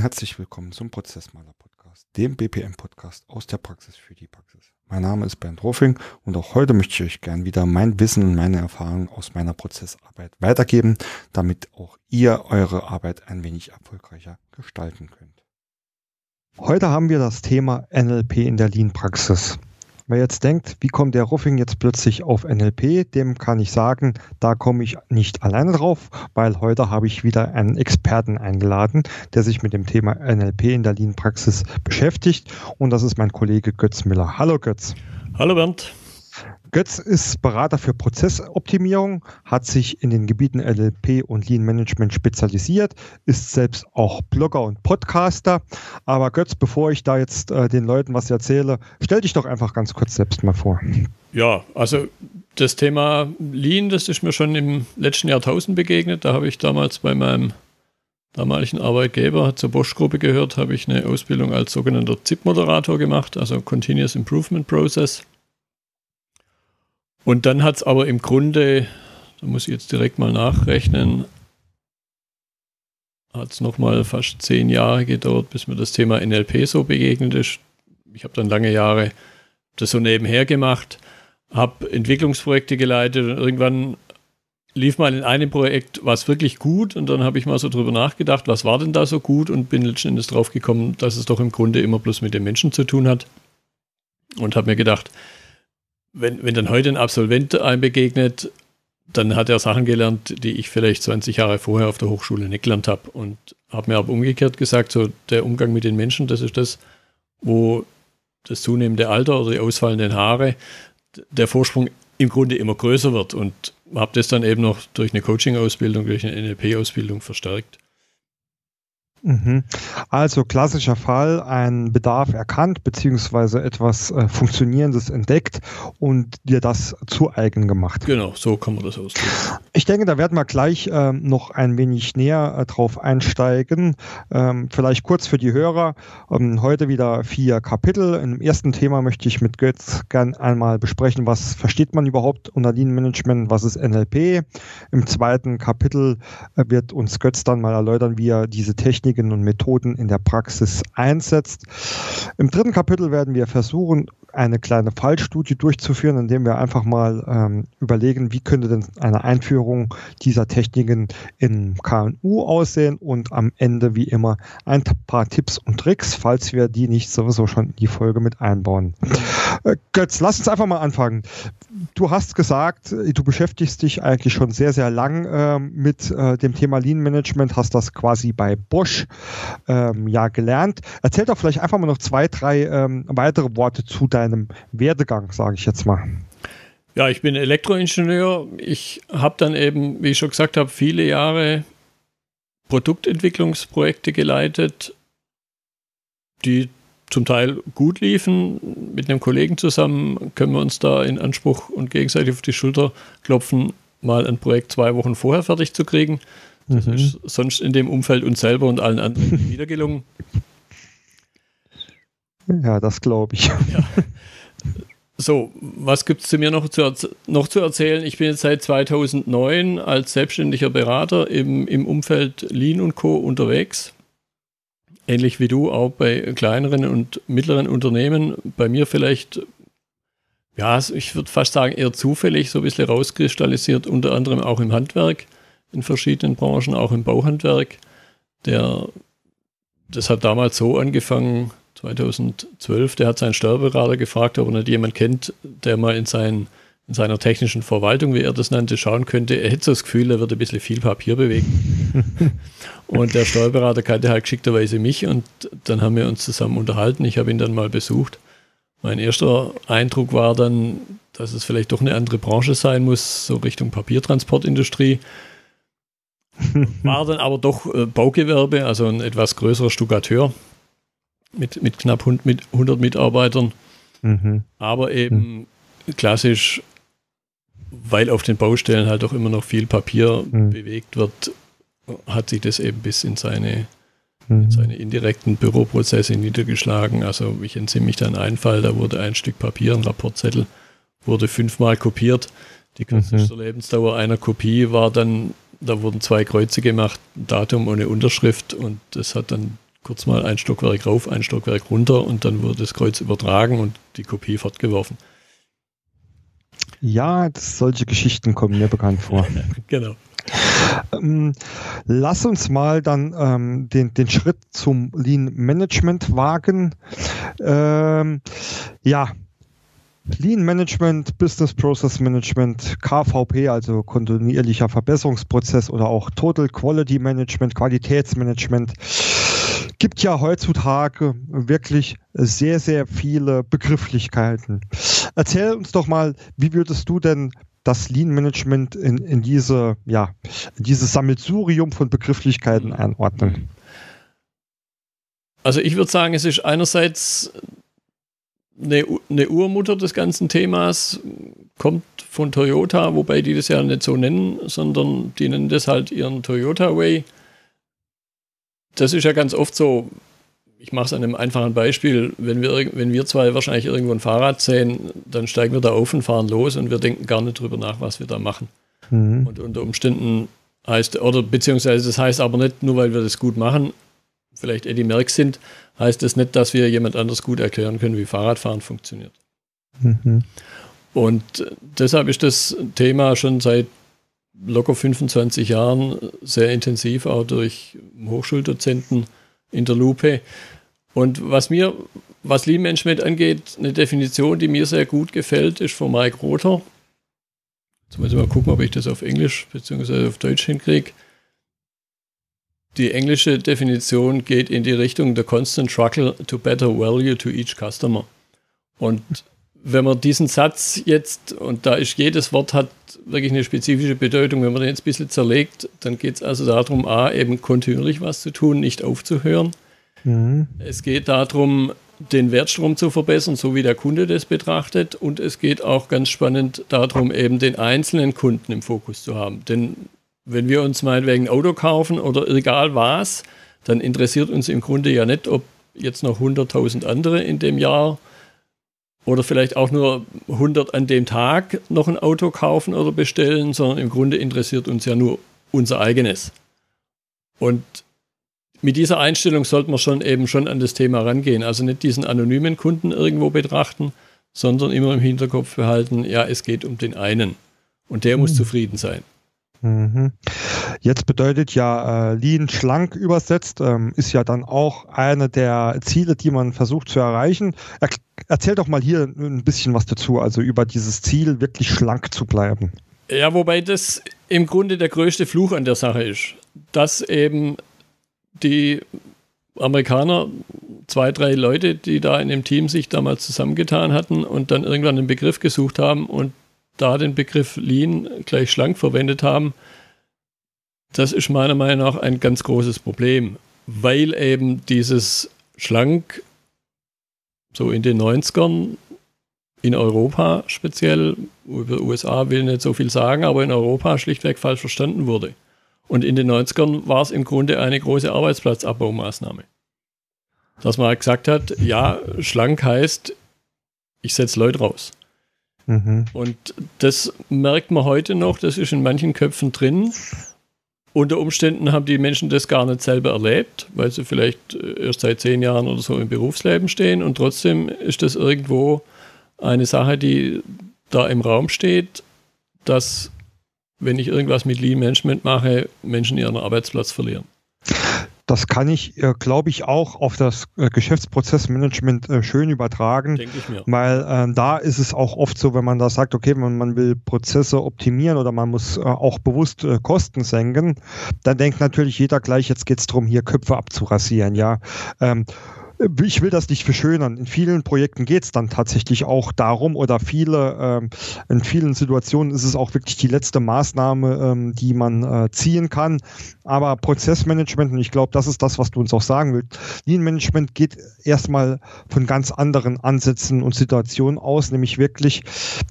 Herzlich willkommen zum Prozessmaler Podcast, dem BPM Podcast aus der Praxis für die Praxis. Mein Name ist Bernd Rofing und auch heute möchte ich euch gern wieder mein Wissen und meine Erfahrungen aus meiner Prozessarbeit weitergeben, damit auch ihr eure Arbeit ein wenig erfolgreicher gestalten könnt. Heute haben wir das Thema NLP in der Lean-Praxis. Wer jetzt denkt, wie kommt der Ruffing jetzt plötzlich auf NLP, dem kann ich sagen, da komme ich nicht alleine drauf, weil heute habe ich wieder einen Experten eingeladen, der sich mit dem Thema NLP in der Lean-Praxis beschäftigt. Und das ist mein Kollege Götz Müller. Hallo Götz. Hallo Bernd. Götz ist Berater für Prozessoptimierung, hat sich in den Gebieten NLP und Lean Management spezialisiert, ist selbst auch Blogger und Podcaster. Aber Götz, bevor ich da jetzt äh, den Leuten was erzähle, stell dich doch einfach ganz kurz selbst mal vor. Ja, also das Thema Lean, das ist mir schon im letzten Jahrtausend begegnet. Da habe ich damals bei meinem damaligen Arbeitgeber zur Bosch-Gruppe gehört, habe ich eine Ausbildung als sogenannter ZIP-Moderator gemacht, also Continuous Improvement Process. Und dann hat es aber im Grunde, da muss ich jetzt direkt mal nachrechnen, hat es nochmal fast zehn Jahre gedauert, bis mir das Thema NLP so begegnet ist. Ich habe dann lange Jahre das so nebenher gemacht, habe Entwicklungsprojekte geleitet und irgendwann lief mal in einem Projekt was wirklich gut und dann habe ich mal so drüber nachgedacht, was war denn da so gut und bin letzten Endes drauf gekommen, dass es doch im Grunde immer bloß mit den Menschen zu tun hat und habe mir gedacht, wenn, wenn dann heute ein Absolvent einem begegnet, dann hat er Sachen gelernt, die ich vielleicht 20 Jahre vorher auf der Hochschule nicht gelernt habe. Und habe mir aber umgekehrt gesagt, so der Umgang mit den Menschen, das ist das, wo das zunehmende Alter oder die ausfallenden Haare, der Vorsprung im Grunde immer größer wird. Und habe das dann eben noch durch eine Coaching-Ausbildung, durch eine NLP-Ausbildung verstärkt. Mhm. Also klassischer Fall, ein Bedarf erkannt beziehungsweise etwas äh, Funktionierendes entdeckt und dir das zu eigen gemacht. Genau, so kann man das ausdrücken. Ich denke, da werden wir gleich ähm, noch ein wenig näher äh, drauf einsteigen. Ähm, vielleicht kurz für die Hörer. Ähm, heute wieder vier Kapitel. Im ersten Thema möchte ich mit Götz gern einmal besprechen, was versteht man überhaupt unter Lean Management, was ist NLP. Im zweiten Kapitel äh, wird uns Götz dann mal erläutern, wie er diese Technik Techniken und Methoden in der Praxis einsetzt. Im dritten Kapitel werden wir versuchen, eine kleine Fallstudie durchzuführen, indem wir einfach mal ähm, überlegen, wie könnte denn eine Einführung dieser Techniken in KNU aussehen und am Ende wie immer ein paar Tipps und Tricks, falls wir die nicht sowieso schon in die Folge mit einbauen. Äh, Götz, lass uns einfach mal anfangen. Du hast gesagt, du beschäftigst dich eigentlich schon sehr, sehr lang äh, mit äh, dem Thema Lean Management, hast das quasi bei Bosch ähm, ja gelernt. Erzähl doch vielleicht einfach mal noch zwei, drei ähm, weitere Worte zu deinem deinem Werdegang, sage ich jetzt mal? Ja, ich bin Elektroingenieur. Ich habe dann eben, wie ich schon gesagt habe, viele Jahre Produktentwicklungsprojekte geleitet, die zum Teil gut liefen. Mit einem Kollegen zusammen können wir uns da in Anspruch und gegenseitig auf die Schulter klopfen, mal ein Projekt zwei Wochen vorher fertig zu kriegen. Das mhm. ist sonst in dem Umfeld uns selber und allen anderen wieder gelungen. Ja, das glaube ich. Ja. So, was gibt es zu mir noch zu, noch zu erzählen? Ich bin jetzt seit 2009 als selbstständiger Berater im, im Umfeld Lean und Co. unterwegs. Ähnlich wie du auch bei kleineren und mittleren Unternehmen. Bei mir vielleicht, ja, ich würde fast sagen, eher zufällig so ein bisschen rauskristallisiert, unter anderem auch im Handwerk, in verschiedenen Branchen, auch im Bauhandwerk. Der, das hat damals so angefangen, 2012, der hat seinen Steuerberater gefragt, ob er nicht jemand kennt, der mal in, sein, in seiner technischen Verwaltung, wie er das nannte, schauen könnte. Er hätte so das Gefühl, er wird ein bisschen viel Papier bewegen. und der Steuerberater kannte halt geschickterweise mich und dann haben wir uns zusammen unterhalten. Ich habe ihn dann mal besucht. Mein erster Eindruck war dann, dass es vielleicht doch eine andere Branche sein muss, so Richtung Papiertransportindustrie. War dann aber doch äh, Baugewerbe, also ein etwas größerer Stuckateur mit, mit knapp 100 Mitarbeitern. Mhm. Aber eben mhm. klassisch, weil auf den Baustellen halt auch immer noch viel Papier mhm. bewegt wird, hat sich das eben bis in seine, in mhm. seine indirekten Büroprozesse niedergeschlagen. Also ich entsinne mich da an einen Fall, da wurde ein Stück Papier, ein Rapportzettel, wurde fünfmal kopiert. Die kürzeste mhm. Lebensdauer einer Kopie war dann, da wurden zwei Kreuze gemacht, Datum ohne Unterschrift und das hat dann kurz mal ein Stockwerk rauf, ein Stockwerk runter und dann wird das Kreuz übertragen und die Kopie fortgeworfen. Ja, das, solche Geschichten kommen mir bekannt vor. genau. Ähm, lass uns mal dann ähm, den, den Schritt zum Lean Management wagen. Ähm, ja, Lean Management, Business Process Management, KVP, also kontinuierlicher Verbesserungsprozess oder auch Total Quality Management, Qualitätsmanagement, gibt ja heutzutage wirklich sehr, sehr viele Begrifflichkeiten. Erzähl uns doch mal, wie würdest du denn das Lean Management in, in diese, ja, in dieses Sammelsurium von Begrifflichkeiten einordnen? Also ich würde sagen, es ist einerseits eine, eine Urmutter des ganzen Themas, kommt von Toyota, wobei die das ja nicht so nennen, sondern die nennen das halt ihren Toyota Way. Das ist ja ganz oft so, ich mache es an einem einfachen Beispiel, wenn wir, wenn wir zwei wahrscheinlich irgendwo ein Fahrrad sehen, dann steigen wir da auf und fahren los und wir denken gar nicht drüber nach, was wir da machen. Mhm. Und unter Umständen heißt, oder beziehungsweise das heißt aber nicht, nur weil wir das gut machen, vielleicht Eddie Merckx sind, heißt das nicht, dass wir jemand anders gut erklären können, wie Fahrradfahren funktioniert. Mhm. Und deshalb ist das Thema schon seit locker 25 Jahren sehr intensiv, auch durch Hochschuldozenten in der Lupe. Und was mir, was Lean Management angeht, eine Definition, die mir sehr gut gefällt, ist von Mike Rother. Jetzt muss ich mal gucken, ob ich das auf Englisch bzw. auf Deutsch hinkriege. Die englische Definition geht in die Richtung the constant struggle to better value to each customer. Und wenn man diesen Satz jetzt, und da ist jedes Wort hat wirklich eine spezifische Bedeutung, wenn man den jetzt ein bisschen zerlegt, dann geht es also darum, A, eben kontinuierlich was zu tun, nicht aufzuhören. Mhm. Es geht darum, den Wertstrom zu verbessern, so wie der Kunde das betrachtet. Und es geht auch ganz spannend darum, eben den einzelnen Kunden im Fokus zu haben. Denn wenn wir uns meinetwegen ein Auto kaufen oder egal was, dann interessiert uns im Grunde ja nicht, ob jetzt noch 100.000 andere in dem Jahr oder vielleicht auch nur 100 an dem Tag noch ein Auto kaufen oder bestellen, sondern im Grunde interessiert uns ja nur unser eigenes. Und mit dieser Einstellung sollte man schon eben schon an das Thema rangehen. Also nicht diesen anonymen Kunden irgendwo betrachten, sondern immer im Hinterkopf behalten, ja, es geht um den einen. Und der mhm. muss zufrieden sein. Mhm. Jetzt bedeutet ja äh, Lean schlank übersetzt, ähm, ist ja dann auch eine der Ziele, die man versucht zu erreichen. Er, erzähl doch mal hier ein bisschen was dazu, also über dieses Ziel, wirklich schlank zu bleiben. Ja, wobei das im Grunde der größte Fluch an der Sache ist, dass eben die Amerikaner, zwei, drei Leute, die da in dem Team sich damals zusammengetan hatten und dann irgendwann einen Begriff gesucht haben und da den Begriff Lean gleich schlank verwendet haben, das ist meiner Meinung nach ein ganz großes Problem, weil eben dieses schlank so in den 90ern in Europa speziell, über USA will ich nicht so viel sagen, aber in Europa schlichtweg falsch verstanden wurde. Und in den 90ern war es im Grunde eine große Arbeitsplatzabbaumaßnahme. Dass man halt gesagt hat, ja, schlank heißt, ich setze Leute raus. Mhm. Und das merkt man heute noch, das ist in manchen Köpfen drin. Unter Umständen haben die Menschen das gar nicht selber erlebt, weil sie vielleicht äh, erst seit zehn Jahren oder so im Berufsleben stehen und trotzdem ist das irgendwo eine Sache, die da im Raum steht, dass wenn ich irgendwas mit Lean Management mache, Menschen ihren Arbeitsplatz verlieren. Das kann ich, äh, glaube ich, auch auf das äh, Geschäftsprozessmanagement äh, schön übertragen. Denke ich mir. Weil äh, da ist es auch oft so, wenn man da sagt, okay, man, man will Prozesse optimieren oder man muss äh, auch bewusst äh, Kosten senken, dann denkt natürlich jeder gleich, jetzt geht es darum, hier Köpfe abzurasieren, ja. Ähm, ich will das nicht verschönern. In vielen Projekten geht es dann tatsächlich auch darum oder viele, ähm, in vielen Situationen ist es auch wirklich die letzte Maßnahme, ähm, die man äh, ziehen kann. Aber Prozessmanagement, und ich glaube, das ist das, was du uns auch sagen willst, Lean Management geht erstmal von ganz anderen Ansätzen und Situationen aus, nämlich wirklich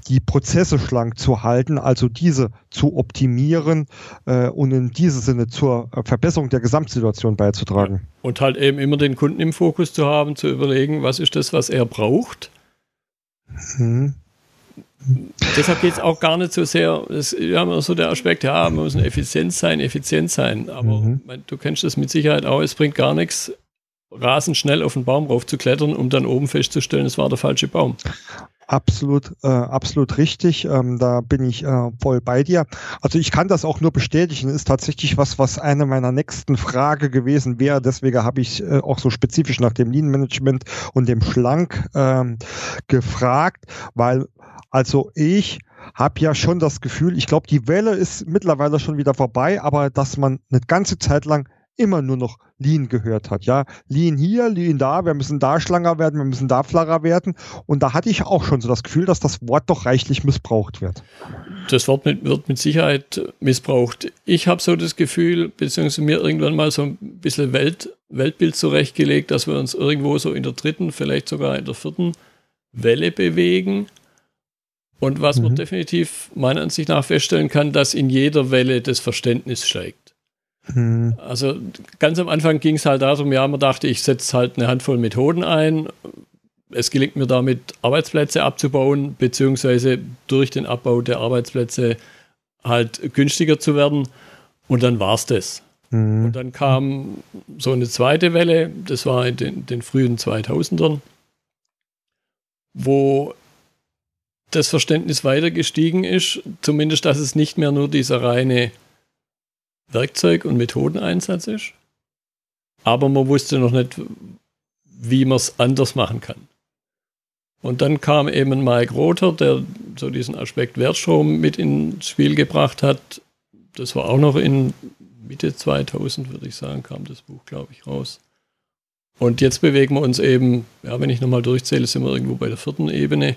die Prozesse schlank zu halten, also diese zu optimieren äh, und in diesem Sinne zur Verbesserung der Gesamtsituation beizutragen. Und halt eben immer den Kunden im Fokus zu haben, zu überlegen, was ist das, was er braucht. Mhm. Deshalb geht es auch gar nicht so sehr, das ist ja immer so der Aspekt, ja, man muss effizient sein, effizient sein. Aber mhm. du kennst das mit Sicherheit auch, es bringt gar nichts, rasend schnell auf den Baum rauf zu klettern, um dann oben festzustellen, es war der falsche Baum. Absolut, äh, absolut richtig. Ähm, da bin ich äh, voll bei dir. Also ich kann das auch nur bestätigen. Ist tatsächlich was, was eine meiner nächsten Frage gewesen wäre. Deswegen habe ich äh, auch so spezifisch nach dem Lean Management und dem Schlank ähm, gefragt, weil also ich habe ja schon das Gefühl, ich glaube, die Welle ist mittlerweile schon wieder vorbei, aber dass man eine ganze Zeit lang immer nur noch Lean gehört hat. Ja, Lean hier, Lean da, wir müssen da schlanger werden, wir müssen da flacher werden. Und da hatte ich auch schon so das Gefühl, dass das Wort doch reichlich missbraucht wird. Das Wort mit, wird mit Sicherheit missbraucht. Ich habe so das Gefühl, beziehungsweise mir irgendwann mal so ein bisschen Welt, Weltbild zurechtgelegt, dass wir uns irgendwo so in der dritten, vielleicht sogar in der vierten Welle bewegen. Und was mhm. man definitiv meiner Ansicht nach feststellen kann, dass in jeder Welle das Verständnis steigt. Hm. Also ganz am Anfang ging es halt darum, ja, man dachte, ich setze halt eine Handvoll Methoden ein. Es gelingt mir damit, Arbeitsplätze abzubauen, beziehungsweise durch den Abbau der Arbeitsplätze halt günstiger zu werden. Und dann war es das. Mhm. Und dann kam so eine zweite Welle, das war in den, den frühen 2000ern, wo das Verständnis weiter gestiegen ist, zumindest, dass es nicht mehr nur dieser reine Werkzeug- und Methodeneinsatz ist. Aber man wusste noch nicht, wie man es anders machen kann. Und dann kam eben Mike Rother, der so diesen Aspekt Wertstrom mit ins Spiel gebracht hat. Das war auch noch in Mitte 2000, würde ich sagen, kam das Buch, glaube ich, raus. Und jetzt bewegen wir uns eben, ja, wenn ich nochmal durchzähle, sind wir irgendwo bei der vierten Ebene,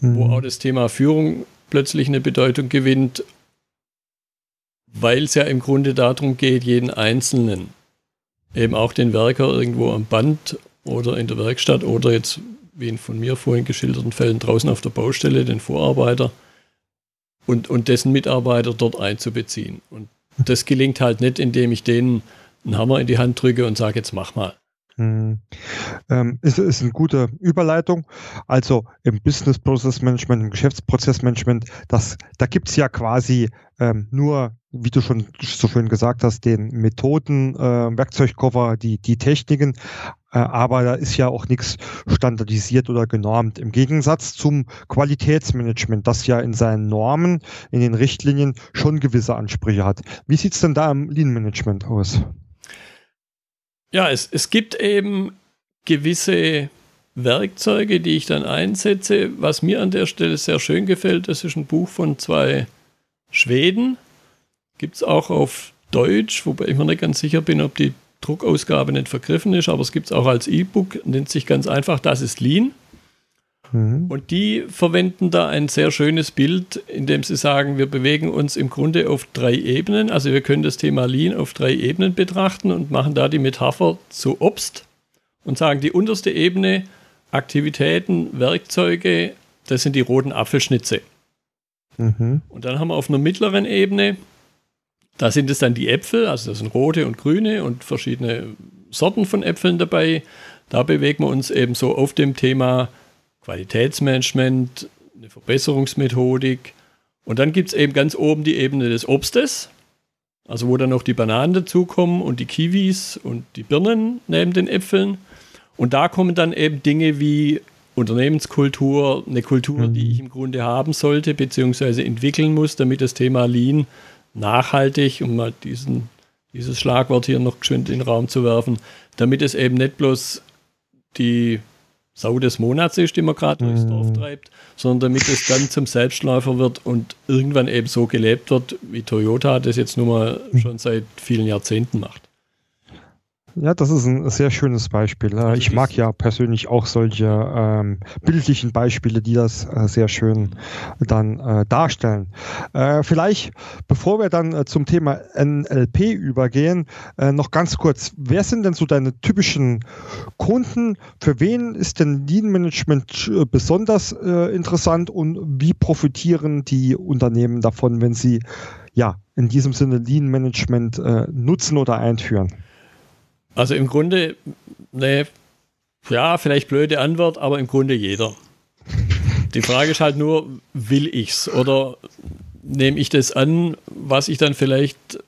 mhm. wo auch das Thema Führung plötzlich eine Bedeutung gewinnt weil es ja im Grunde darum geht, jeden Einzelnen, eben auch den Werker irgendwo am Band oder in der Werkstatt oder jetzt, wie in von mir vorhin geschilderten Fällen, draußen auf der Baustelle, den Vorarbeiter und, und dessen Mitarbeiter dort einzubeziehen. Und das gelingt halt nicht, indem ich denen einen Hammer in die Hand drücke und sage, jetzt mach mal. Hm. Ähm, ist, ist eine gute Überleitung. Also im Business Process Management, im Geschäftsprozessmanagement, das, da gibt es ja quasi ähm, nur, wie du schon so schön gesagt hast, den Methoden, äh, Werkzeugkoffer, die, die Techniken, äh, aber da ist ja auch nichts standardisiert oder genormt. Im Gegensatz zum Qualitätsmanagement, das ja in seinen Normen, in den Richtlinien schon gewisse Ansprüche hat. Wie sieht es denn da im Lean Management aus? Ja, es, es gibt eben gewisse Werkzeuge, die ich dann einsetze. Was mir an der Stelle sehr schön gefällt, das ist ein Buch von zwei Schweden. Gibt es auch auf Deutsch, wobei ich mir nicht ganz sicher bin, ob die Druckausgabe nicht vergriffen ist, aber es gibt es auch als E-Book, nennt sich ganz einfach, das ist Lean. Mhm. Und die verwenden da ein sehr schönes Bild, indem sie sagen, wir bewegen uns im Grunde auf drei Ebenen. Also wir können das Thema Lean auf drei Ebenen betrachten und machen da die Metapher zu Obst und sagen, die unterste Ebene, Aktivitäten, Werkzeuge, das sind die roten Apfelschnitze. Mhm. Und dann haben wir auf einer mittleren Ebene, da sind es dann die Äpfel, also das sind rote und grüne und verschiedene Sorten von Äpfeln dabei. Da bewegen wir uns eben so auf dem Thema Qualitätsmanagement, eine Verbesserungsmethodik. Und dann gibt es eben ganz oben die Ebene des Obstes, also wo dann noch die Bananen dazukommen und die Kiwis und die Birnen neben den Äpfeln. Und da kommen dann eben Dinge wie Unternehmenskultur, eine Kultur, die ich im Grunde haben sollte, beziehungsweise entwickeln muss, damit das Thema Lean nachhaltig, um mal diesen, dieses Schlagwort hier noch geschwind in den Raum zu werfen, damit es eben nicht bloß die Sau des Monats ist, die man gerade durchs Dorf mhm. treibt, sondern damit es dann zum Selbstläufer wird und irgendwann eben so gelebt wird, wie Toyota das jetzt nun mal mhm. schon seit vielen Jahrzehnten macht. Ja, das ist ein sehr schönes Beispiel. Also ich mag ja persönlich auch solche ähm, bildlichen Beispiele, die das äh, sehr schön dann äh, darstellen. Äh, vielleicht, bevor wir dann äh, zum Thema NLP übergehen, äh, noch ganz kurz, wer sind denn so deine typischen Kunden? Für wen ist denn Lean Management besonders interessant und wie profitieren die Unternehmen davon, wenn sie ja in diesem Sinne Lean Management nutzen oder einführen? Also im Grunde, ne, ja, vielleicht blöde Antwort, aber im Grunde jeder. Die Frage ist halt nur, will ich's oder nehme ich das an, was ich dann vielleicht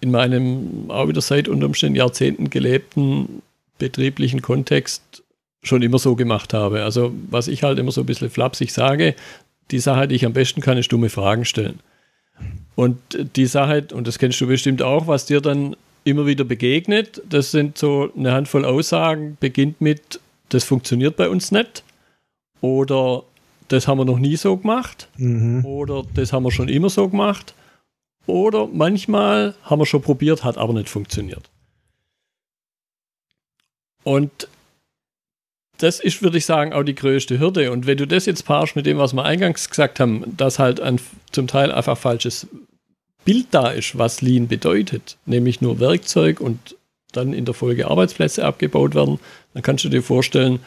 in meinem auch wieder seit unter Umständen Jahrzehnten gelebten betrieblichen Kontext schon immer so gemacht habe. Also was ich halt immer so ein bisschen flapsig sage, die Sache, die ich am besten kann, ist dumme Fragen stellen. Und die Sache, und das kennst du bestimmt auch, was dir dann immer wieder begegnet, das sind so eine Handvoll Aussagen, beginnt mit, das funktioniert bei uns nicht. Oder das haben wir noch nie so gemacht. Mhm. Oder das haben wir schon immer so gemacht. Oder manchmal haben wir schon probiert, hat aber nicht funktioniert. Und das ist, würde ich sagen, auch die größte Hürde. Und wenn du das jetzt paarst mit dem, was wir eingangs gesagt haben, dass halt ein zum Teil einfach falsches Bild da ist, was Lean bedeutet, nämlich nur Werkzeug und dann in der Folge Arbeitsplätze abgebaut werden, dann kannst du dir vorstellen,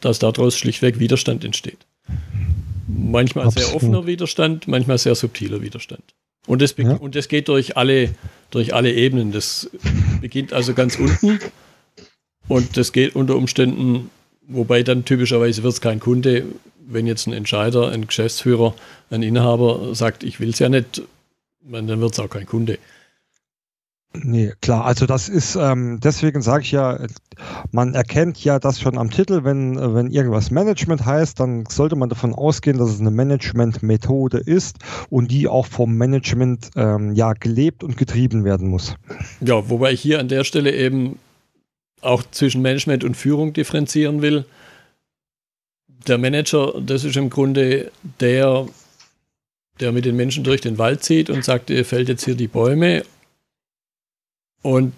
dass daraus schlichtweg Widerstand entsteht. Manchmal Absolut. sehr offener Widerstand, manchmal sehr subtiler Widerstand. Und das, ja. und das geht durch alle, durch alle Ebenen. Das beginnt also ganz unten und das geht unter Umständen, wobei dann typischerweise wird es kein Kunde, wenn jetzt ein Entscheider, ein Geschäftsführer, ein Inhaber sagt, ich will es ja nicht, dann wird es auch kein Kunde. Nee, klar, also das ist, ähm, deswegen sage ich ja, man erkennt ja das schon am Titel, wenn, wenn irgendwas Management heißt, dann sollte man davon ausgehen, dass es eine Management-Methode ist und die auch vom Management ähm, ja gelebt und getrieben werden muss. Ja, wobei ich hier an der Stelle eben auch zwischen Management und Führung differenzieren will. Der Manager, das ist im Grunde der, der mit den Menschen durch den Wald zieht und sagt, ihr fällt jetzt hier die Bäume und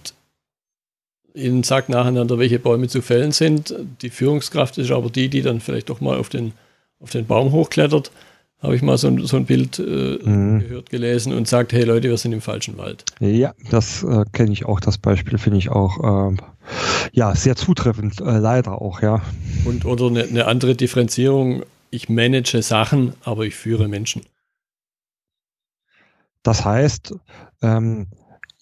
ihnen sagt nacheinander, welche Bäume zu fällen sind. Die Führungskraft ist aber die, die dann vielleicht doch mal auf den, auf den Baum hochklettert. Habe ich mal so ein, so ein Bild äh, mhm. gehört, gelesen und sagt, hey Leute, wir sind im falschen Wald. Ja, das äh, kenne ich auch, das Beispiel finde ich auch äh, ja, sehr zutreffend, äh, leider auch, ja. Und oder eine, eine andere Differenzierung, ich manage Sachen, aber ich führe Menschen. Das heißt, ähm,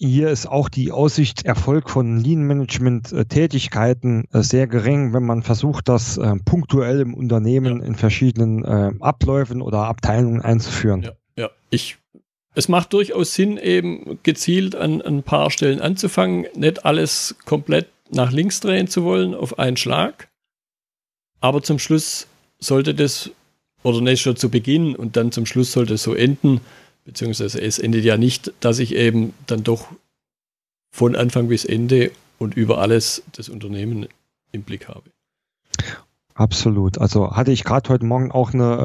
hier ist auch die Aussicht Erfolg von Lean-Management-Tätigkeiten äh, sehr gering, wenn man versucht, das äh, punktuell im Unternehmen ja. in verschiedenen äh, Abläufen oder Abteilungen einzuführen. Ja, ja. Ich, es macht durchaus Sinn, eben gezielt an, an ein paar Stellen anzufangen, nicht alles komplett nach links drehen zu wollen auf einen Schlag. Aber zum Schluss sollte das, oder nicht schon zu Beginn und dann zum Schluss sollte es so enden, beziehungsweise es endet ja nicht, dass ich eben dann doch von Anfang bis Ende und über alles das Unternehmen im Blick habe. Absolut. Also hatte ich gerade heute Morgen auch eine,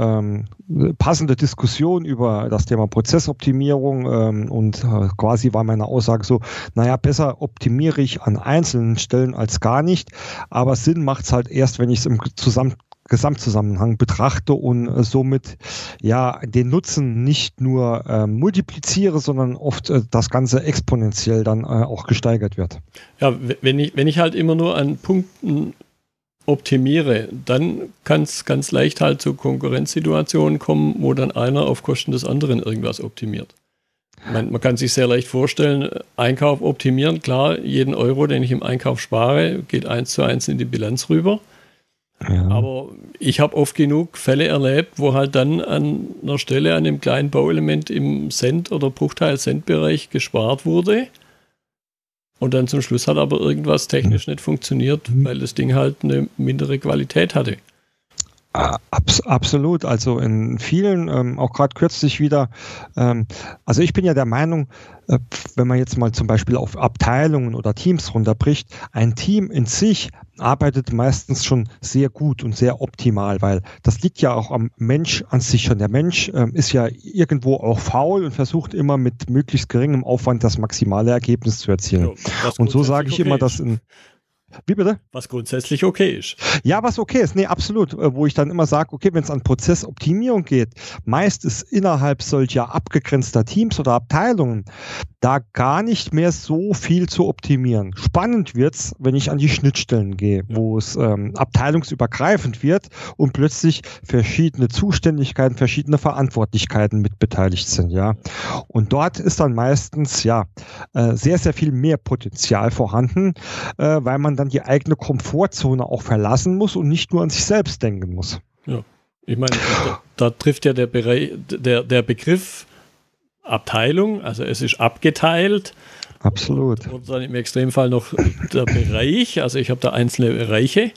ähm, passende Diskussion über das Thema Prozessoptimierung ähm, und äh, quasi war meine Aussage so, naja, besser optimiere ich an einzelnen Stellen als gar nicht, aber Sinn macht es halt erst, wenn ich es im Zusammen Gesamtzusammenhang betrachte und äh, somit ja den Nutzen nicht nur äh, multipliziere, sondern oft äh, das Ganze exponentiell dann äh, auch gesteigert wird. Ja, wenn ich, wenn ich halt immer nur an Punkten optimiere, dann kann es ganz leicht halt zu Konkurrenzsituationen kommen, wo dann einer auf Kosten des anderen irgendwas optimiert. Man, man, kann sich sehr leicht vorstellen, Einkauf optimieren, klar, jeden Euro, den ich im Einkauf spare, geht eins zu eins in die Bilanz rüber. Ja. Aber ich habe oft genug Fälle erlebt, wo halt dann an einer Stelle, an einem kleinen Bauelement im Cent- oder Bruchteil-Cent-Bereich gespart wurde. Und dann zum Schluss hat aber irgendwas technisch nicht funktioniert, mhm. weil das Ding halt eine mindere Qualität hatte. Abs absolut. Also in vielen, ähm, auch gerade kürzlich wieder, ähm, also ich bin ja der Meinung, äh, wenn man jetzt mal zum Beispiel auf Abteilungen oder Teams runterbricht, ein Team in sich arbeitet meistens schon sehr gut und sehr optimal, weil das liegt ja auch am Mensch an sich schon. Der Mensch ähm, ist ja irgendwo auch faul und versucht immer mit möglichst geringem Aufwand das maximale Ergebnis zu erzielen. Ja, und so sage ich okay immer, dass in wie bitte? Was grundsätzlich okay ist. Ja, was okay ist. Nee, absolut. Äh, wo ich dann immer sage, okay, wenn es an Prozessoptimierung geht, meist ist innerhalb solcher abgegrenzter Teams oder Abteilungen da gar nicht mehr so viel zu optimieren. Spannend wird's, wenn ich an die Schnittstellen gehe, wo es ähm, abteilungsübergreifend wird und plötzlich verschiedene Zuständigkeiten, verschiedene Verantwortlichkeiten mitbeteiligt sind, ja. Und dort ist dann meistens ja äh, sehr, sehr viel mehr Potenzial vorhanden, äh, weil man dann die eigene Komfortzone auch verlassen muss und nicht nur an sich selbst denken muss. Ja. Ich meine, da, da trifft ja der, Bereich, der, der Begriff Abteilung, also es ist abgeteilt. Absolut. Und dann im Extremfall noch der Bereich, also ich habe da einzelne Bereiche.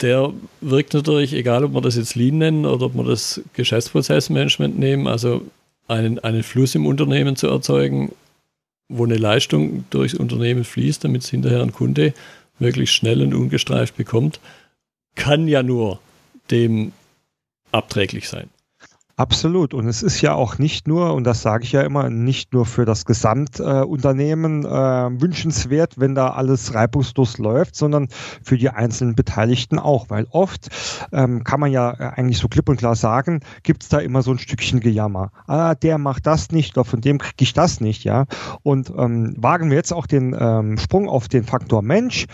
Der wirkt natürlich, egal ob wir das jetzt Lean nennen oder ob wir das Geschäftsprozessmanagement nehmen, also einen, einen Fluss im Unternehmen zu erzeugen, wo eine Leistung durchs Unternehmen fließt, damit es hinterher ein Kunde möglichst schnell und ungestreift bekommt, kann ja nur dem abträglich sein. Absolut. Und es ist ja auch nicht nur, und das sage ich ja immer, nicht nur für das Gesamtunternehmen äh, äh, wünschenswert, wenn da alles reibungslos läuft, sondern für die einzelnen Beteiligten auch. Weil oft ähm, kann man ja eigentlich so klipp und klar sagen, gibt es da immer so ein Stückchen Gejammer. Ah, der macht das nicht, oder von dem kriege ich das nicht, ja. Und ähm, wagen wir jetzt auch den ähm, Sprung auf den Faktor Mensch.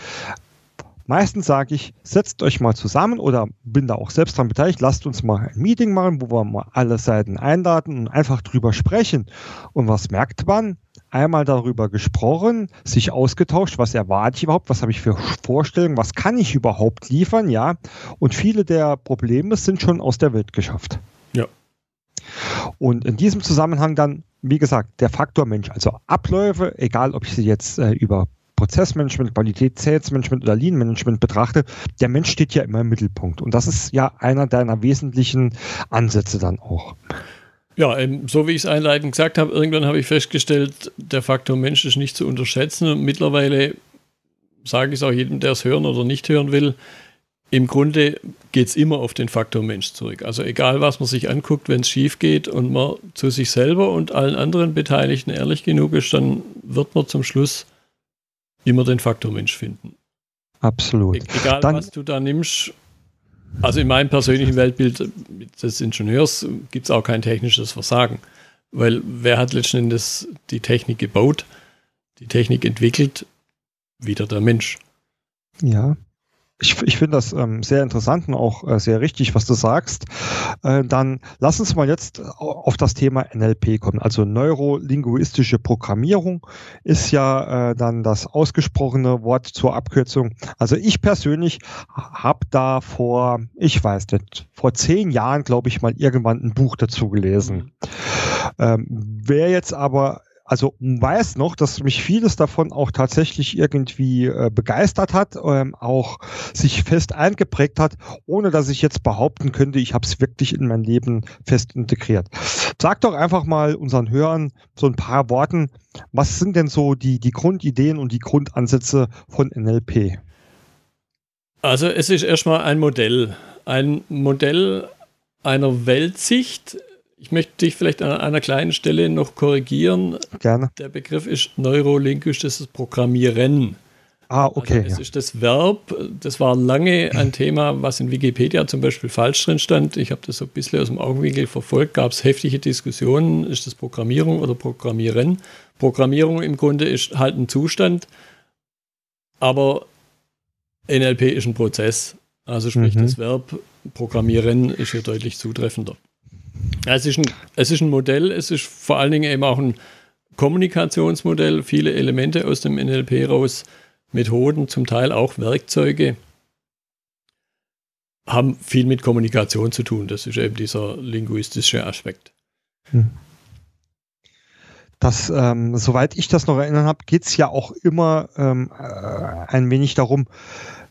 Meistens sage ich, setzt euch mal zusammen oder bin da auch selbst dran beteiligt, lasst uns mal ein Meeting machen, wo wir mal alle Seiten einladen und einfach drüber sprechen. Und was merkt man? Einmal darüber gesprochen, sich ausgetauscht, was erwarte ich überhaupt, was habe ich für Vorstellungen, was kann ich überhaupt liefern, ja. Und viele der Probleme sind schon aus der Welt geschafft. Ja. Und in diesem Zusammenhang dann, wie gesagt, der Faktor Mensch, also Abläufe, egal ob ich sie jetzt äh, über Prozessmanagement, Qualitätsmanagement oder Lean-Management betrachte, der Mensch steht ja immer im Mittelpunkt. Und das ist ja einer deiner wesentlichen Ansätze dann auch. Ja, ähm, so wie ich es einleitend gesagt habe, irgendwann habe ich festgestellt, der Faktor Mensch ist nicht zu unterschätzen. Und mittlerweile sage ich es auch jedem, der es hören oder nicht hören will, im Grunde geht es immer auf den Faktor Mensch zurück. Also egal, was man sich anguckt, wenn es schief geht und man zu sich selber und allen anderen Beteiligten ehrlich genug ist, dann wird man zum Schluss immer den Faktor Mensch finden. Absolut. E egal, Dann, was du da nimmst. Also in meinem persönlichen Weltbild des Ingenieurs gibt es auch kein technisches Versagen. Weil wer hat letzten Endes die Technik gebaut, die Technik entwickelt? Wieder der Mensch. Ja, ich, ich finde das ähm, sehr interessant und auch äh, sehr richtig, was du sagst. Äh, dann lass uns mal jetzt auf das Thema NLP kommen. Also neurolinguistische Programmierung ist ja äh, dann das ausgesprochene Wort zur Abkürzung. Also ich persönlich habe da vor, ich weiß nicht, vor zehn Jahren, glaube ich, mal irgendwann ein Buch dazu gelesen. Mhm. Ähm, wer jetzt aber also weiß noch, dass mich vieles davon auch tatsächlich irgendwie äh, begeistert hat, ähm, auch sich fest eingeprägt hat, ohne dass ich jetzt behaupten könnte, ich habe es wirklich in mein Leben fest integriert. Sag doch einfach mal unseren Hörern so ein paar Worten, was sind denn so die, die Grundideen und die Grundansätze von NLP? Also es ist erstmal ein Modell, ein Modell einer Weltsicht, ich möchte dich vielleicht an einer kleinen Stelle noch korrigieren. Gerne. Der Begriff ist neurolinguistisches Programmieren. Ah, okay. Also es ja. ist das Verb, das war lange ein Thema, was in Wikipedia zum Beispiel falsch drin stand. Ich habe das so ein bisschen aus dem Augenwinkel verfolgt, gab es heftige Diskussionen, ist das Programmierung oder Programmieren? Programmierung im Grunde ist halt ein Zustand, aber NLP ist ein Prozess. Also sprich, mhm. das Verb Programmieren ist hier deutlich zutreffender. Es ist, ein, es ist ein Modell, es ist vor allen Dingen eben auch ein Kommunikationsmodell, viele Elemente aus dem NLP raus, Methoden, zum Teil auch Werkzeuge, haben viel mit Kommunikation zu tun. Das ist eben dieser linguistische Aspekt. Hm. Das, ähm, soweit ich das noch erinnern habe, geht es ja auch immer ähm, äh, ein wenig darum,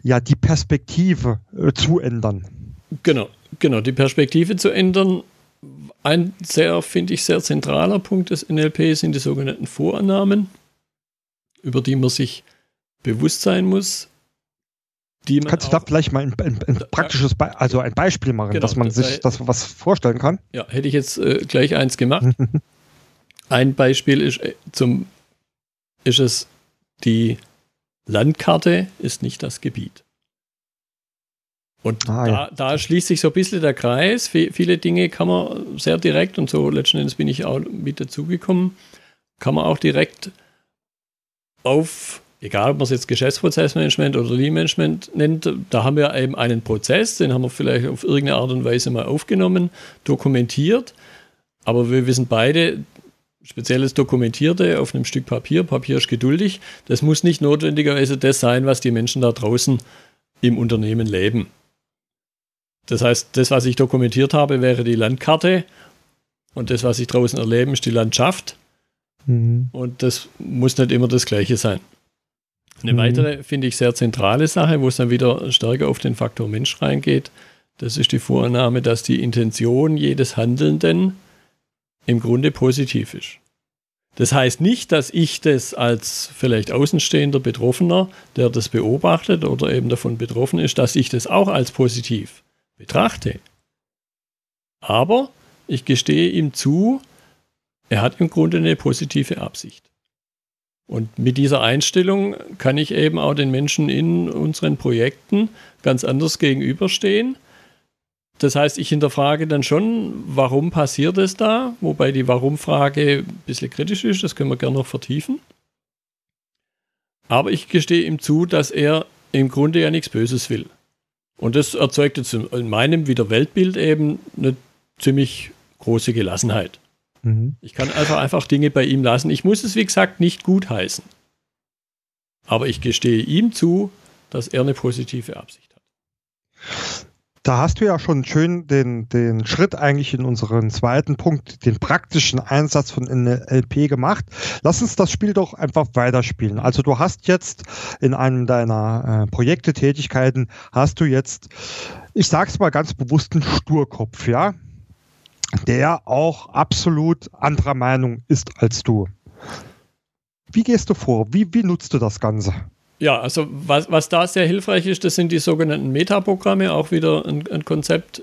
ja, die Perspektive äh, zu ändern. Genau, genau, die Perspektive zu ändern ein sehr, finde ich, sehr zentraler Punkt des NLP sind die sogenannten Vorannahmen, über die man sich bewusst sein muss. Kannst du da vielleicht mal ein, ein, ein praktisches, Be also ein Beispiel machen, genau, dass man sich das was vorstellen kann? Ja, hätte ich jetzt äh, gleich eins gemacht. ein Beispiel ist äh, zum ist es die Landkarte ist nicht das Gebiet. Und ah, da, ja. da, schließt sich so ein bisschen der Kreis. Viele Dinge kann man sehr direkt, und so letzten Endes bin ich auch mit dazugekommen, kann man auch direkt auf, egal ob man es jetzt Geschäftsprozessmanagement oder Lean-Management nennt, da haben wir eben einen Prozess, den haben wir vielleicht auf irgendeine Art und Weise mal aufgenommen, dokumentiert. Aber wir wissen beide, spezielles Dokumentierte auf einem Stück Papier, Papier ist geduldig, das muss nicht notwendigerweise das sein, was die Menschen da draußen im Unternehmen leben. Das heißt, das, was ich dokumentiert habe, wäre die Landkarte und das, was ich draußen erlebe, ist die Landschaft. Mhm. Und das muss nicht immer das Gleiche sein. Eine mhm. weitere, finde ich, sehr zentrale Sache, wo es dann wieder stärker auf den Faktor Mensch reingeht, das ist die Vorannahme, dass die Intention jedes Handelnden im Grunde positiv ist. Das heißt nicht, dass ich das als vielleicht außenstehender Betroffener, der das beobachtet oder eben davon betroffen ist, dass ich das auch als positiv betrachte. Aber ich gestehe ihm zu, er hat im Grunde eine positive Absicht. Und mit dieser Einstellung kann ich eben auch den Menschen in unseren Projekten ganz anders gegenüberstehen. Das heißt, ich hinterfrage dann schon, warum passiert es da? Wobei die Warum-Frage ein bisschen kritisch ist, das können wir gerne noch vertiefen. Aber ich gestehe ihm zu, dass er im Grunde ja nichts Böses will. Und das erzeugt jetzt in meinem wieder Weltbild eben eine ziemlich große Gelassenheit. Mhm. Ich kann einfach, einfach Dinge bei ihm lassen. Ich muss es, wie gesagt, nicht gut heißen. Aber ich gestehe ihm zu, dass er eine positive Absicht hat. Da hast du ja schon schön den, den Schritt eigentlich in unseren zweiten Punkt, den praktischen Einsatz von NLP gemacht. Lass uns das Spiel doch einfach weiterspielen. Also du hast jetzt in einem deiner äh, Projekte, Tätigkeiten, hast du jetzt, ich sag's mal ganz bewusst, einen Sturkopf, ja? der auch absolut anderer Meinung ist als du. Wie gehst du vor? Wie, wie nutzt du das Ganze? Ja, also was, was da sehr hilfreich ist, das sind die sogenannten Metaprogramme, auch wieder ein, ein Konzept.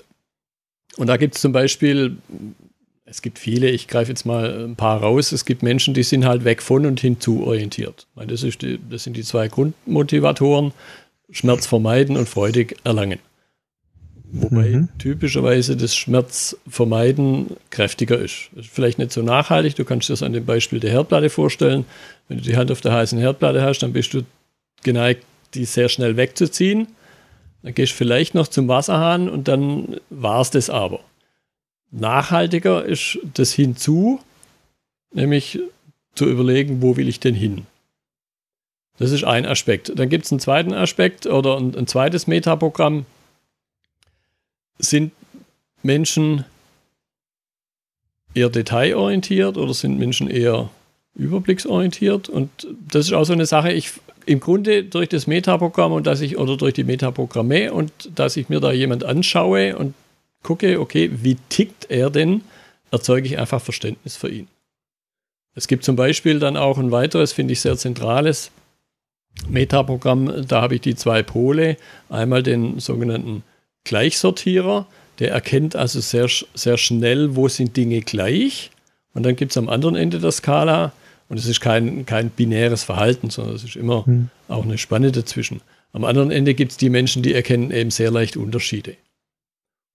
Und da gibt es zum Beispiel, es gibt viele, ich greife jetzt mal ein paar raus, es gibt Menschen, die sind halt weg von und hinzu orientiert. Das, ist die, das sind die zwei Grundmotivatoren, Schmerz vermeiden und freudig erlangen. Wobei mhm. typischerweise das Schmerzvermeiden kräftiger ist. ist. Vielleicht nicht so nachhaltig, du kannst dir das an dem Beispiel der Herdplatte vorstellen. Wenn du die Hand auf der heißen Herdplatte hast, dann bist du geneigt, die sehr schnell wegzuziehen. Dann gehst du vielleicht noch zum Wasserhahn und dann war es das aber. Nachhaltiger ist das hinzu, nämlich zu überlegen, wo will ich denn hin? Das ist ein Aspekt. Dann gibt es einen zweiten Aspekt oder ein, ein zweites Metaprogramm, sind Menschen eher detailorientiert oder sind Menschen eher überblicksorientiert? Und das ist auch so eine Sache, ich im Grunde durch das Metaprogramm und dass ich oder durch die Metaprogramme und dass ich mir da jemand anschaue und gucke, okay, wie tickt er denn, erzeuge ich einfach Verständnis für ihn. Es gibt zum Beispiel dann auch ein weiteres, finde ich sehr zentrales Metaprogramm. Da habe ich die zwei Pole. Einmal den sogenannten Gleichsortierer, der erkennt also sehr, sehr schnell, wo sind Dinge gleich. Und dann gibt es am anderen Ende der Skala, und es ist kein, kein binäres Verhalten, sondern es ist immer hm. auch eine Spanne dazwischen. Am anderen Ende gibt es die Menschen, die erkennen eben sehr leicht Unterschiede.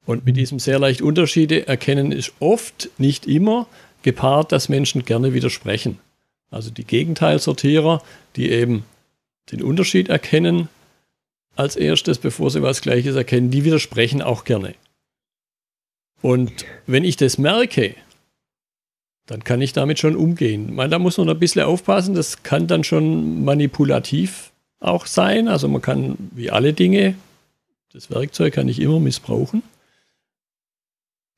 Und mit diesem sehr leicht Unterschiede erkennen ist oft, nicht immer, gepaart, dass Menschen gerne widersprechen. Also die Gegenteilsortierer, die eben den Unterschied erkennen, als erstes, bevor sie was Gleiches erkennen, die widersprechen auch gerne. Und wenn ich das merke, dann kann ich damit schon umgehen. Man, da muss man ein bisschen aufpassen, das kann dann schon manipulativ auch sein. Also man kann, wie alle Dinge, das Werkzeug kann ich immer missbrauchen.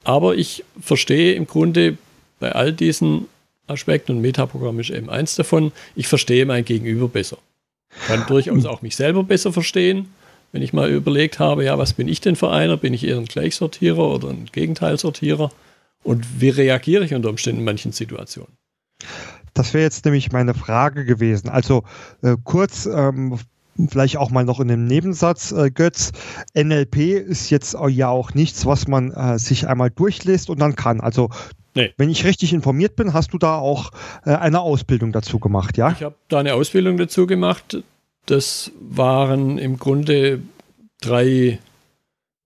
Aber ich verstehe im Grunde bei all diesen Aspekten, und Metaprogramm ist eben eins davon, ich verstehe mein Gegenüber besser kann durchaus auch mich selber besser verstehen, wenn ich mal überlegt habe, ja, was bin ich denn für einer? Bin ich eher ein Gleichsortierer oder ein Gegenteilsortierer? Und wie reagiere ich unter Umständen in manchen Situationen? Das wäre jetzt nämlich meine Frage gewesen. Also äh, kurz, ähm, vielleicht auch mal noch in dem Nebensatz, äh, Götz, NLP ist jetzt ja auch nichts, was man äh, sich einmal durchlässt und dann kann. Also Nee. Wenn ich richtig informiert bin, hast du da auch äh, eine Ausbildung dazu gemacht, ja? Ich habe da eine Ausbildung dazu gemacht. Das waren im Grunde drei,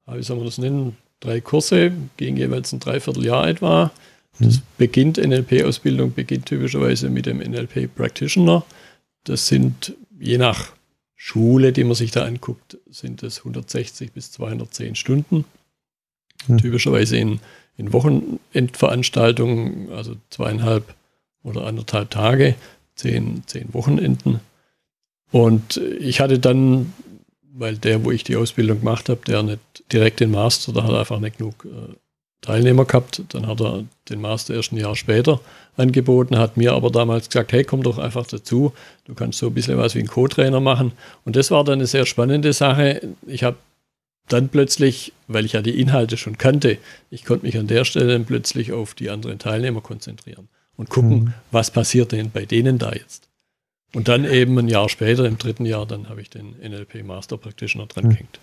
wie soll man das nennen, drei Kurse, gegen jeweils ein Dreivierteljahr etwa. Das hm. beginnt, NLP-Ausbildung beginnt typischerweise mit dem NLP Practitioner. Das sind je nach Schule, die man sich da anguckt, sind es 160 bis 210 Stunden. Hm. Typischerweise in in Wochenendveranstaltungen, also zweieinhalb oder anderthalb Tage, zehn, zehn Wochenenden. Und ich hatte dann, weil der, wo ich die Ausbildung gemacht habe, der nicht direkt den Master, da hat er einfach nicht genug äh, Teilnehmer gehabt. Dann hat er den Master erst ein Jahr später angeboten, hat mir aber damals gesagt, hey, komm doch einfach dazu. Du kannst so ein bisschen was wie ein Co-Trainer machen. Und das war dann eine sehr spannende Sache. Ich habe dann plötzlich, weil ich ja die Inhalte schon kannte, ich konnte mich an der Stelle dann plötzlich auf die anderen Teilnehmer konzentrieren und gucken, mhm. was passiert denn bei denen da jetzt. Und dann eben ein Jahr später, im dritten Jahr, dann habe ich den NLP Master Practitioner dran mhm. gehängt.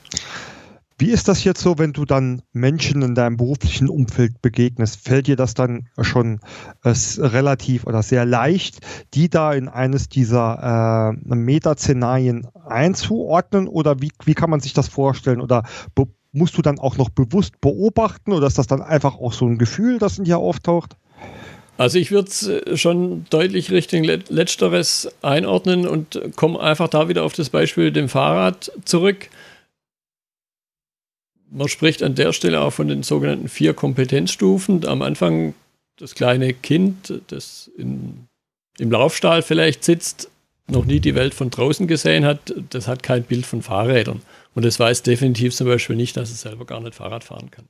Wie ist das jetzt so, wenn du dann Menschen in deinem beruflichen Umfeld begegnest? Fällt dir das dann schon relativ oder sehr leicht, die da in eines dieser äh, Metaszenarien einzuordnen? Oder wie, wie kann man sich das vorstellen? Oder musst du dann auch noch bewusst beobachten oder ist das dann einfach auch so ein Gefühl, das in dir auftaucht? Also ich würde es äh, schon deutlich Richtung Letzteres einordnen und komme einfach da wieder auf das Beispiel dem Fahrrad zurück man spricht an der Stelle auch von den sogenannten vier Kompetenzstufen. Am Anfang das kleine Kind, das in, im Laufstall vielleicht sitzt, noch nie die Welt von draußen gesehen hat, das hat kein Bild von Fahrrädern. Und das weiß definitiv zum Beispiel nicht, dass es selber gar nicht Fahrrad fahren kann.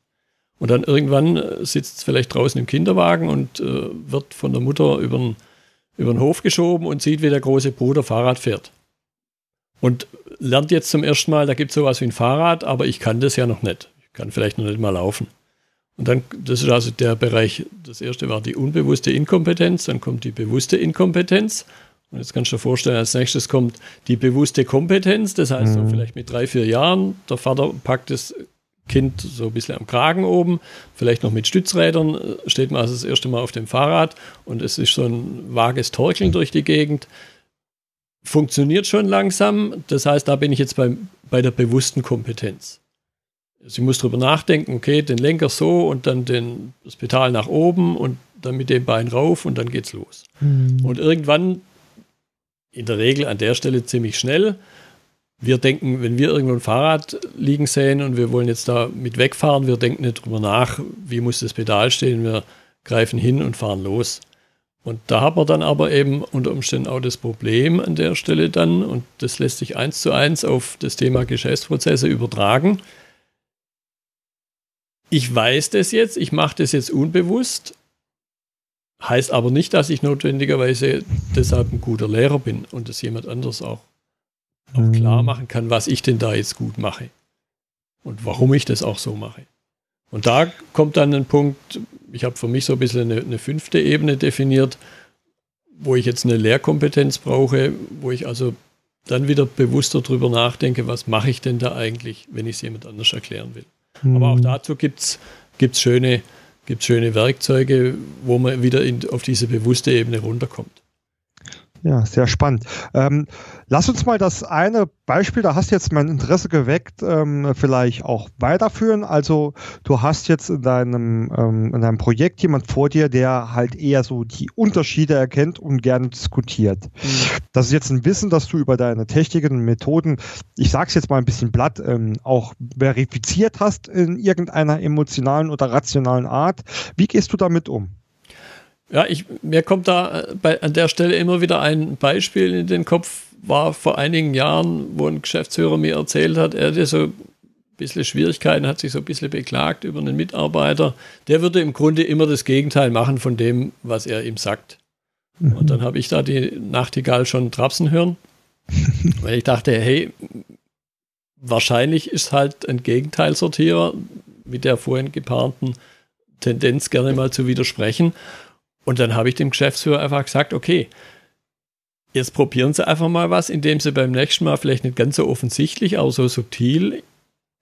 Und dann irgendwann äh, sitzt es vielleicht draußen im Kinderwagen und äh, wird von der Mutter über den, über den Hof geschoben und sieht, wie der große Bruder Fahrrad fährt. Und lernt jetzt zum ersten Mal, da gibt es sowas wie ein Fahrrad, aber ich kann das ja noch nicht. Ich kann vielleicht noch nicht mal laufen. Und dann, das ist also der Bereich, das erste war die unbewusste Inkompetenz, dann kommt die bewusste Inkompetenz. Und jetzt kannst du dir vorstellen, als nächstes kommt die bewusste Kompetenz, das heißt mhm. so vielleicht mit drei, vier Jahren, der Vater packt das Kind so ein bisschen am Kragen oben, vielleicht noch mit Stützrädern, äh, steht man also das erste Mal auf dem Fahrrad und es ist so ein vages Torkeln durch die Gegend funktioniert schon langsam. Das heißt, da bin ich jetzt bei, bei der bewussten Kompetenz. Sie muss darüber nachdenken, okay, den Lenker so und dann den, das Pedal nach oben und dann mit dem Bein rauf und dann geht's los. Mhm. Und irgendwann, in der Regel an der Stelle ziemlich schnell, wir denken, wenn wir irgendwo ein Fahrrad liegen sehen und wir wollen jetzt da mit wegfahren, wir denken nicht drüber nach, wie muss das Pedal stehen, wir greifen hin und fahren los. Und da hat man dann aber eben unter Umständen auch das Problem an der Stelle dann, und das lässt sich eins zu eins auf das Thema Geschäftsprozesse übertragen. Ich weiß das jetzt, ich mache das jetzt unbewusst, heißt aber nicht, dass ich notwendigerweise deshalb ein guter Lehrer bin und es jemand anderes auch, auch mhm. klar machen kann, was ich denn da jetzt gut mache und warum ich das auch so mache. Und da kommt dann ein Punkt, ich habe für mich so ein bisschen eine, eine, fünfte Ebene definiert, wo ich jetzt eine Lehrkompetenz brauche, wo ich also dann wieder bewusster drüber nachdenke, was mache ich denn da eigentlich, wenn ich es jemand anders erklären will. Mhm. Aber auch dazu gibt es schöne, gibt's schöne Werkzeuge, wo man wieder in, auf diese bewusste Ebene runterkommt. Ja, sehr spannend. Ähm, lass uns mal das eine Beispiel, da hast du jetzt mein Interesse geweckt, ähm, vielleicht auch weiterführen. Also du hast jetzt in deinem, ähm, in deinem Projekt jemand vor dir, der halt eher so die Unterschiede erkennt und gerne diskutiert. Mhm. Das ist jetzt ein Wissen, das du über deine Techniken und Methoden, ich sag's jetzt mal ein bisschen blatt, ähm, auch verifiziert hast in irgendeiner emotionalen oder rationalen Art. Wie gehst du damit um? Ja, ich, mir kommt da äh, bei, an der Stelle immer wieder ein Beispiel in den Kopf, war vor einigen Jahren, wo ein Geschäftsführer mir erzählt hat, er hatte so ein bisschen Schwierigkeiten, hat sich so ein bisschen beklagt über einen Mitarbeiter. Der würde im Grunde immer das Gegenteil machen von dem, was er ihm sagt. Mhm. Und dann habe ich da die Nachtigall schon trapsen hören, weil ich dachte, hey, wahrscheinlich ist halt ein Gegenteilsortierer mit der vorhin gepaarten Tendenz gerne mal zu widersprechen. Und dann habe ich dem Geschäftsführer einfach gesagt, okay, jetzt probieren Sie einfach mal was, indem Sie beim nächsten Mal vielleicht nicht ganz so offensichtlich, aber so subtil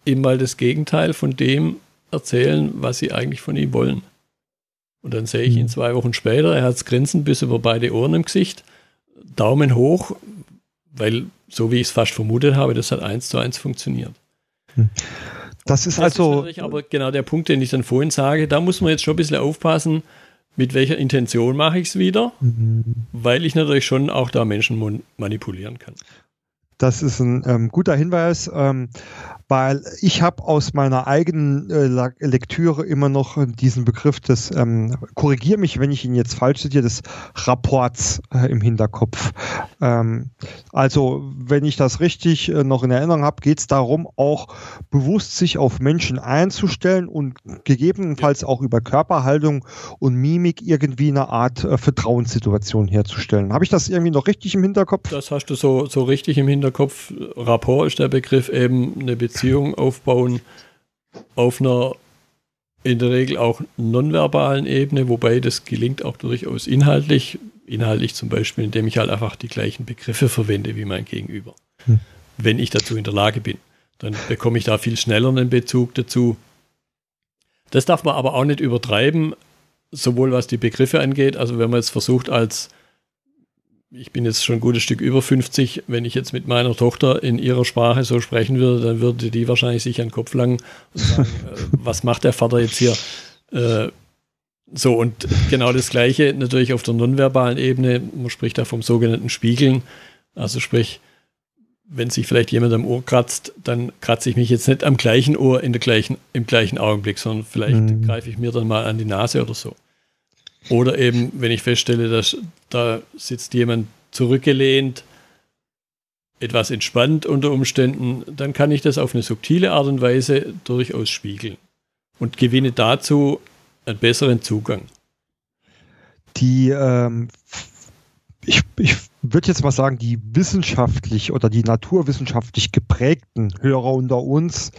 ihm mal das Gegenteil von dem erzählen, was Sie eigentlich von ihm wollen. Und dann sehe ich ihn mhm. zwei Wochen später, er hat das Grinsen bis über beide Ohren im Gesicht, Daumen hoch, weil so wie ich es fast vermutet habe, das hat eins zu eins funktioniert. Hm. Das ist das also. Ist aber genau der Punkt, den ich dann vorhin sage, da muss man jetzt schon ein bisschen aufpassen, mit welcher Intention mache ich es wieder, mhm. weil ich natürlich schon auch da Menschen manipulieren kann. Das ist ein ähm, guter Hinweis. Ähm, weil ich habe aus meiner eigenen äh, Lektüre immer noch diesen Begriff des, ähm, korrigiere mich, wenn ich ihn jetzt falsch zitiere, des Rapports äh, im Hinterkopf. Ähm, also, wenn ich das richtig äh, noch in Erinnerung habe, geht es darum, auch bewusst sich auf Menschen einzustellen und gegebenenfalls auch über Körperhaltung und Mimik irgendwie eine Art äh, Vertrauenssituation herzustellen. Habe ich das irgendwie noch richtig im Hinterkopf? Das hast du so, so richtig im Hinterkopf. Rapport ist der Begriff eben eine Beziehung aufbauen auf einer in der Regel auch nonverbalen Ebene, wobei das gelingt auch durchaus inhaltlich. Inhaltlich zum Beispiel, indem ich halt einfach die gleichen Begriffe verwende wie mein Gegenüber. Hm. Wenn ich dazu in der Lage bin, dann bekomme ich da viel schneller einen Bezug dazu. Das darf man aber auch nicht übertreiben, sowohl was die Begriffe angeht, also wenn man jetzt versucht als ich bin jetzt schon ein gutes Stück über 50. Wenn ich jetzt mit meiner Tochter in ihrer Sprache so sprechen würde, dann würde die wahrscheinlich sich an den Kopf langen und sagen, äh, was macht der Vater jetzt hier? Äh, so, und genau das Gleiche natürlich auf der nonverbalen Ebene. Man spricht da vom sogenannten Spiegeln. Also sprich, wenn sich vielleicht jemand am Ohr kratzt, dann kratze ich mich jetzt nicht am gleichen Ohr in der gleichen, im gleichen Augenblick, sondern vielleicht mhm. greife ich mir dann mal an die Nase oder so. Oder eben, wenn ich feststelle, dass da sitzt jemand zurückgelehnt, etwas entspannt unter Umständen, dann kann ich das auf eine subtile Art und Weise durchaus spiegeln und gewinne dazu einen besseren Zugang. Die, ähm, ich, ich würde jetzt mal sagen, die wissenschaftlich oder die naturwissenschaftlich geprägten Hörer unter uns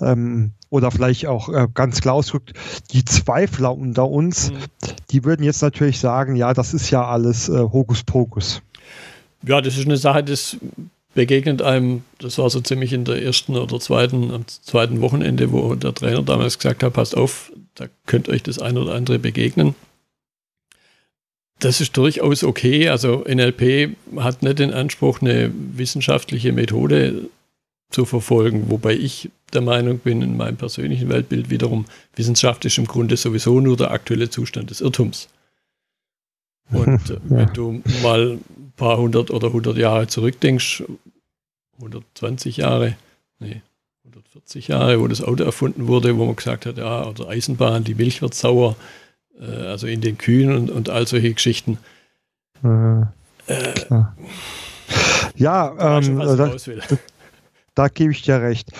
ähm, oder vielleicht auch äh, ganz klar ausgedrückt, die Zweifler unter uns, mhm. Die würden jetzt natürlich sagen, ja, das ist ja alles äh, Hokuspokus. Ja, das ist eine Sache, das begegnet einem, das war so ziemlich in der ersten oder zweiten, am zweiten Wochenende, wo der Trainer damals gesagt hat, passt auf, da könnt euch das eine oder andere begegnen. Das ist durchaus okay. Also NLP hat nicht den Anspruch, eine wissenschaftliche Methode zu verfolgen, wobei ich der Meinung bin, in meinem persönlichen Weltbild wiederum, Wissenschaft ist im Grunde sowieso nur der aktuelle Zustand des Irrtums. Und äh, wenn du mal ein paar hundert oder hundert Jahre zurückdenkst, 120 Jahre, nee, 140 Jahre, wo das Auto erfunden wurde, wo man gesagt hat, ja, oder Eisenbahn, die Milch wird sauer, äh, also in den Kühen und, und all solche Geschichten. Äh, äh, ja, ähm, das, da gebe ich dir recht.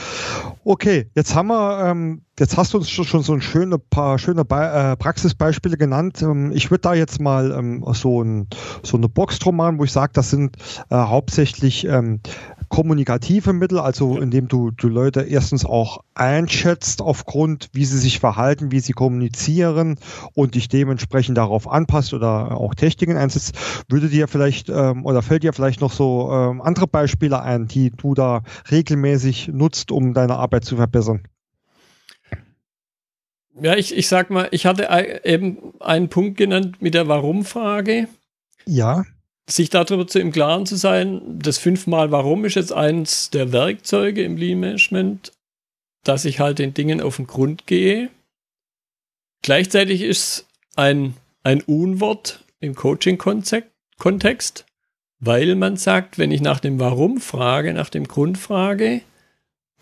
Okay, jetzt haben wir, ähm, jetzt hast du uns schon so ein schöne paar schöne Be äh, Praxisbeispiele genannt. Ähm, ich würde da jetzt mal ähm, so, ein, so eine Box drum machen, wo ich sage, das sind äh, hauptsächlich ähm, kommunikative Mittel, also indem du, du Leute erstens auch einschätzt aufgrund, wie sie sich verhalten, wie sie kommunizieren und dich dementsprechend darauf anpasst oder auch Techniken einsetzt, würde dir vielleicht ähm, oder fällt dir vielleicht noch so ähm, andere Beispiele ein, die du da regelmäßig nutzt, um deine Arbeit zu verbessern? Ja, ich, ich sag mal, ich hatte eben einen Punkt genannt mit der Warum-Frage. Ja sich darüber zu im Klaren zu sein, das fünfmal Warum ist jetzt eins der Werkzeuge im Lean Management, dass ich halt den Dingen auf den Grund gehe. Gleichzeitig ist ein, ein Unwort im Coaching-Kontext, weil man sagt, wenn ich nach dem Warum frage, nach dem Grund frage,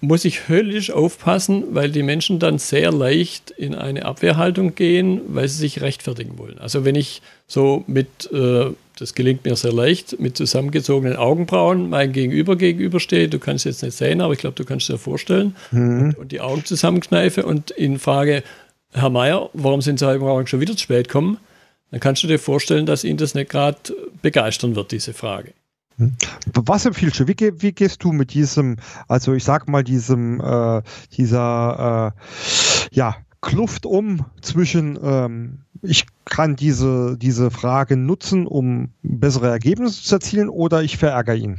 muss ich höllisch aufpassen, weil die Menschen dann sehr leicht in eine Abwehrhaltung gehen, weil sie sich rechtfertigen wollen. Also wenn ich so mit, äh, das gelingt mir sehr leicht, mit zusammengezogenen Augenbrauen mein Gegenüber gegenüberstehe, du kannst es jetzt nicht sehen, aber ich glaube, du kannst es dir vorstellen, mhm. und, und, die Augen zusammenkneife und ihn frage, Herr Meier, warum sind Sie heute Morgen schon wieder zu spät gekommen? Dann kannst du dir vorstellen, dass ihn das nicht gerade begeistern wird, diese Frage. Hm. Was empfiehlst du? Wie, wie, gehst du mit diesem, also ich sag mal, diesem, äh, dieser, äh, ja, Kluft um zwischen, ähm, ich kann diese, diese Frage nutzen, um bessere Ergebnisse zu erzielen, oder ich verärgere ihn?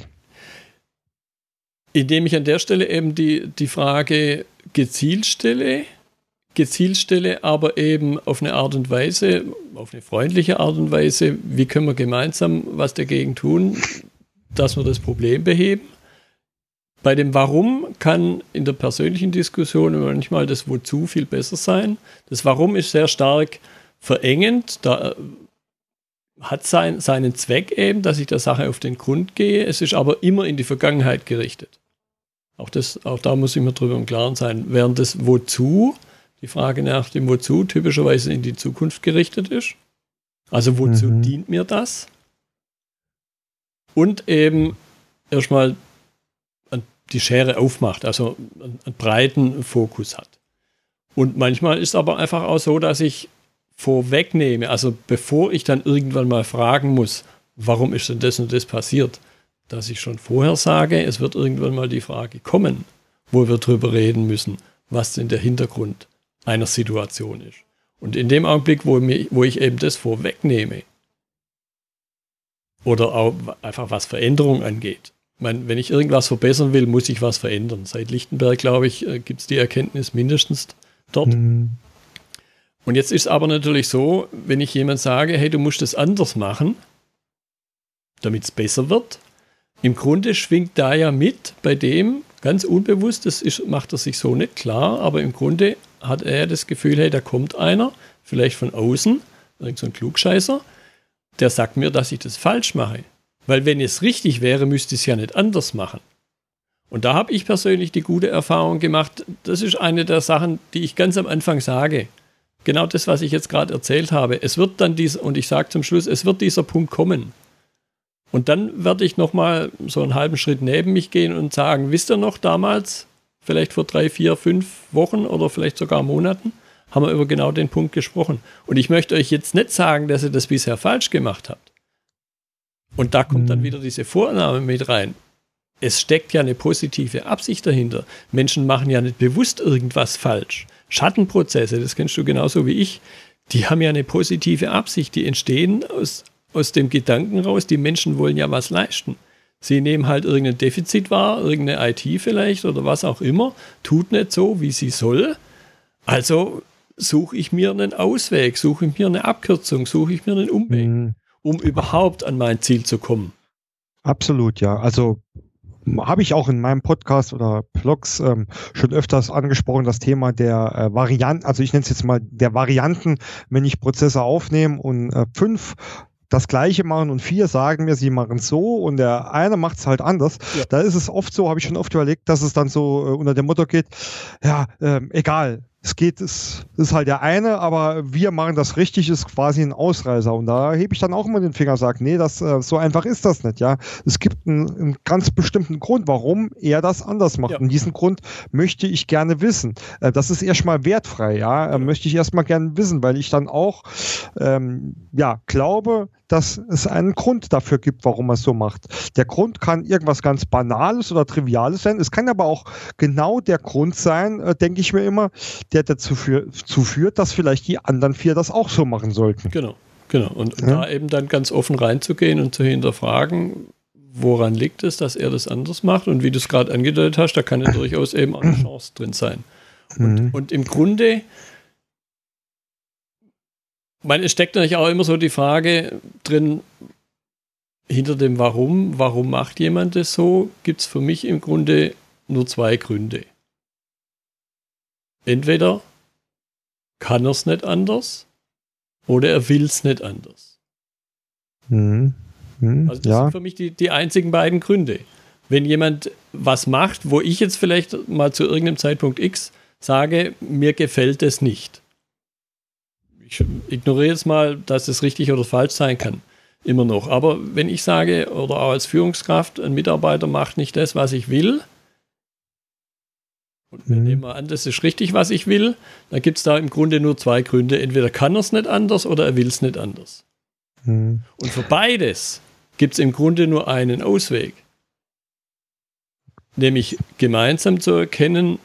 Indem ich an der Stelle eben die, die Frage gezielt stelle, gezielt stelle, aber eben auf eine Art und Weise, auf eine freundliche Art und Weise, wie können wir gemeinsam was dagegen tun, dass wir das Problem beheben. Bei dem Warum kann in der persönlichen Diskussion manchmal das Wozu viel besser sein. Das Warum ist sehr stark verengend. Da äh, hat sein, seinen Zweck eben, dass ich der Sache auf den Grund gehe. Es ist aber immer in die Vergangenheit gerichtet. Auch, das, auch da muss ich mir drüber im Klaren sein. Während das Wozu, die Frage nach dem Wozu, typischerweise in die Zukunft gerichtet ist. Also wozu mhm. dient mir das? Und eben erstmal die Schere aufmacht, also einen breiten Fokus hat. Und manchmal ist aber einfach auch so, dass ich vorwegnehme, also bevor ich dann irgendwann mal fragen muss, warum ist denn das und das passiert, dass ich schon vorher sage, es wird irgendwann mal die Frage kommen, wo wir drüber reden müssen, was denn der Hintergrund einer Situation ist. Und in dem Augenblick, wo, mir, wo ich eben das vorwegnehme, oder auch einfach was Veränderung angeht. Ich meine, wenn ich irgendwas verbessern will, muss ich was verändern. Seit Lichtenberg, glaube ich, äh, gibt es die Erkenntnis mindestens dort. Mhm. Und jetzt ist es aber natürlich so, wenn ich jemand sage, hey, du musst es anders machen, damit es besser wird, im Grunde schwingt da ja mit bei dem, ganz unbewusst, das ist, macht er sich so nicht klar, aber im Grunde hat er das Gefühl, hey, da kommt einer, vielleicht von außen, irgend so ein Klugscheißer, der sagt mir, dass ich das falsch mache. Weil wenn es richtig wäre, müsste ich es ja nicht anders machen. Und da habe ich persönlich die gute Erfahrung gemacht, das ist eine der Sachen, die ich ganz am Anfang sage. Genau das, was ich jetzt gerade erzählt habe. Es wird dann dieser, und ich sage zum Schluss, es wird dieser Punkt kommen. Und dann werde ich nochmal so einen halben Schritt neben mich gehen und sagen, wisst ihr noch damals, vielleicht vor drei, vier, fünf Wochen oder vielleicht sogar Monaten, haben wir über genau den Punkt gesprochen. Und ich möchte euch jetzt nicht sagen, dass ihr das bisher falsch gemacht habt. Und da kommt dann mhm. wieder diese Vorname mit rein. Es steckt ja eine positive Absicht dahinter. Menschen machen ja nicht bewusst irgendwas falsch. Schattenprozesse, das kennst du genauso wie ich, die haben ja eine positive Absicht. Die entstehen aus, aus dem Gedanken raus, die Menschen wollen ja was leisten. Sie nehmen halt irgendein Defizit wahr, irgendeine IT vielleicht oder was auch immer, tut nicht so, wie sie soll. Also suche ich mir einen Ausweg, suche ich mir eine Abkürzung, suche ich mir einen Umweg, mhm. um überhaupt an mein Ziel zu kommen. Absolut, ja. Also habe ich auch in meinem Podcast oder Blogs ähm, schon öfters angesprochen, das Thema der äh, Varianten, also ich nenne es jetzt mal der Varianten, wenn ich Prozesse aufnehme und äh, fünf das Gleiche machen und vier sagen mir, sie machen so und der eine macht es halt anders. Ja. Da ist es oft so, habe ich schon oft überlegt, dass es dann so äh, unter dem Motto geht, ja, äh, egal, es geht, es ist halt der eine, aber wir machen das richtig, ist quasi ein Ausreißer. Und da hebe ich dann auch immer den Finger und sage, nee, das, äh, so einfach ist das nicht, ja. Es gibt einen, einen ganz bestimmten Grund, warum er das anders macht. Ja. Und diesen Grund möchte ich gerne wissen. Äh, das ist erstmal wertfrei, ja. Äh, möchte ich erstmal gerne wissen, weil ich dann auch, ähm, ja, glaube, dass es einen Grund dafür gibt, warum man es so macht. Der Grund kann irgendwas ganz Banales oder Triviales sein. Es kann aber auch genau der Grund sein, äh, denke ich mir immer, der dazu für, führt, dass vielleicht die anderen vier das auch so machen sollten. Genau, genau. Und, ja. da eben dann ganz offen reinzugehen und zu hinterfragen, woran liegt es, dass er das anders macht? Und wie du es gerade angedeutet hast, da kann ja durchaus eben eine Chance drin sein. Und, mhm. und im Grunde meine, es steckt natürlich auch immer so die Frage drin, hinter dem Warum, warum macht jemand das so, gibt es für mich im Grunde nur zwei Gründe. Entweder kann er es nicht anders oder er will es nicht anders. Mhm. Mhm, also das ja. sind für mich die, die einzigen beiden Gründe. Wenn jemand was macht, wo ich jetzt vielleicht mal zu irgendeinem Zeitpunkt X sage, mir gefällt es nicht, ich ignoriere jetzt mal, dass es richtig oder falsch sein kann. Immer noch. Aber wenn ich sage, oder auch als Führungskraft, ein Mitarbeiter macht nicht das, was ich will, und wir mhm. nehmen mal an, das ist richtig, was ich will, dann gibt es da im Grunde nur zwei Gründe. Entweder kann er es nicht anders oder er will es nicht anders. Mhm. Und für beides gibt es im Grunde nur einen Ausweg. Nämlich gemeinsam zu erkennen,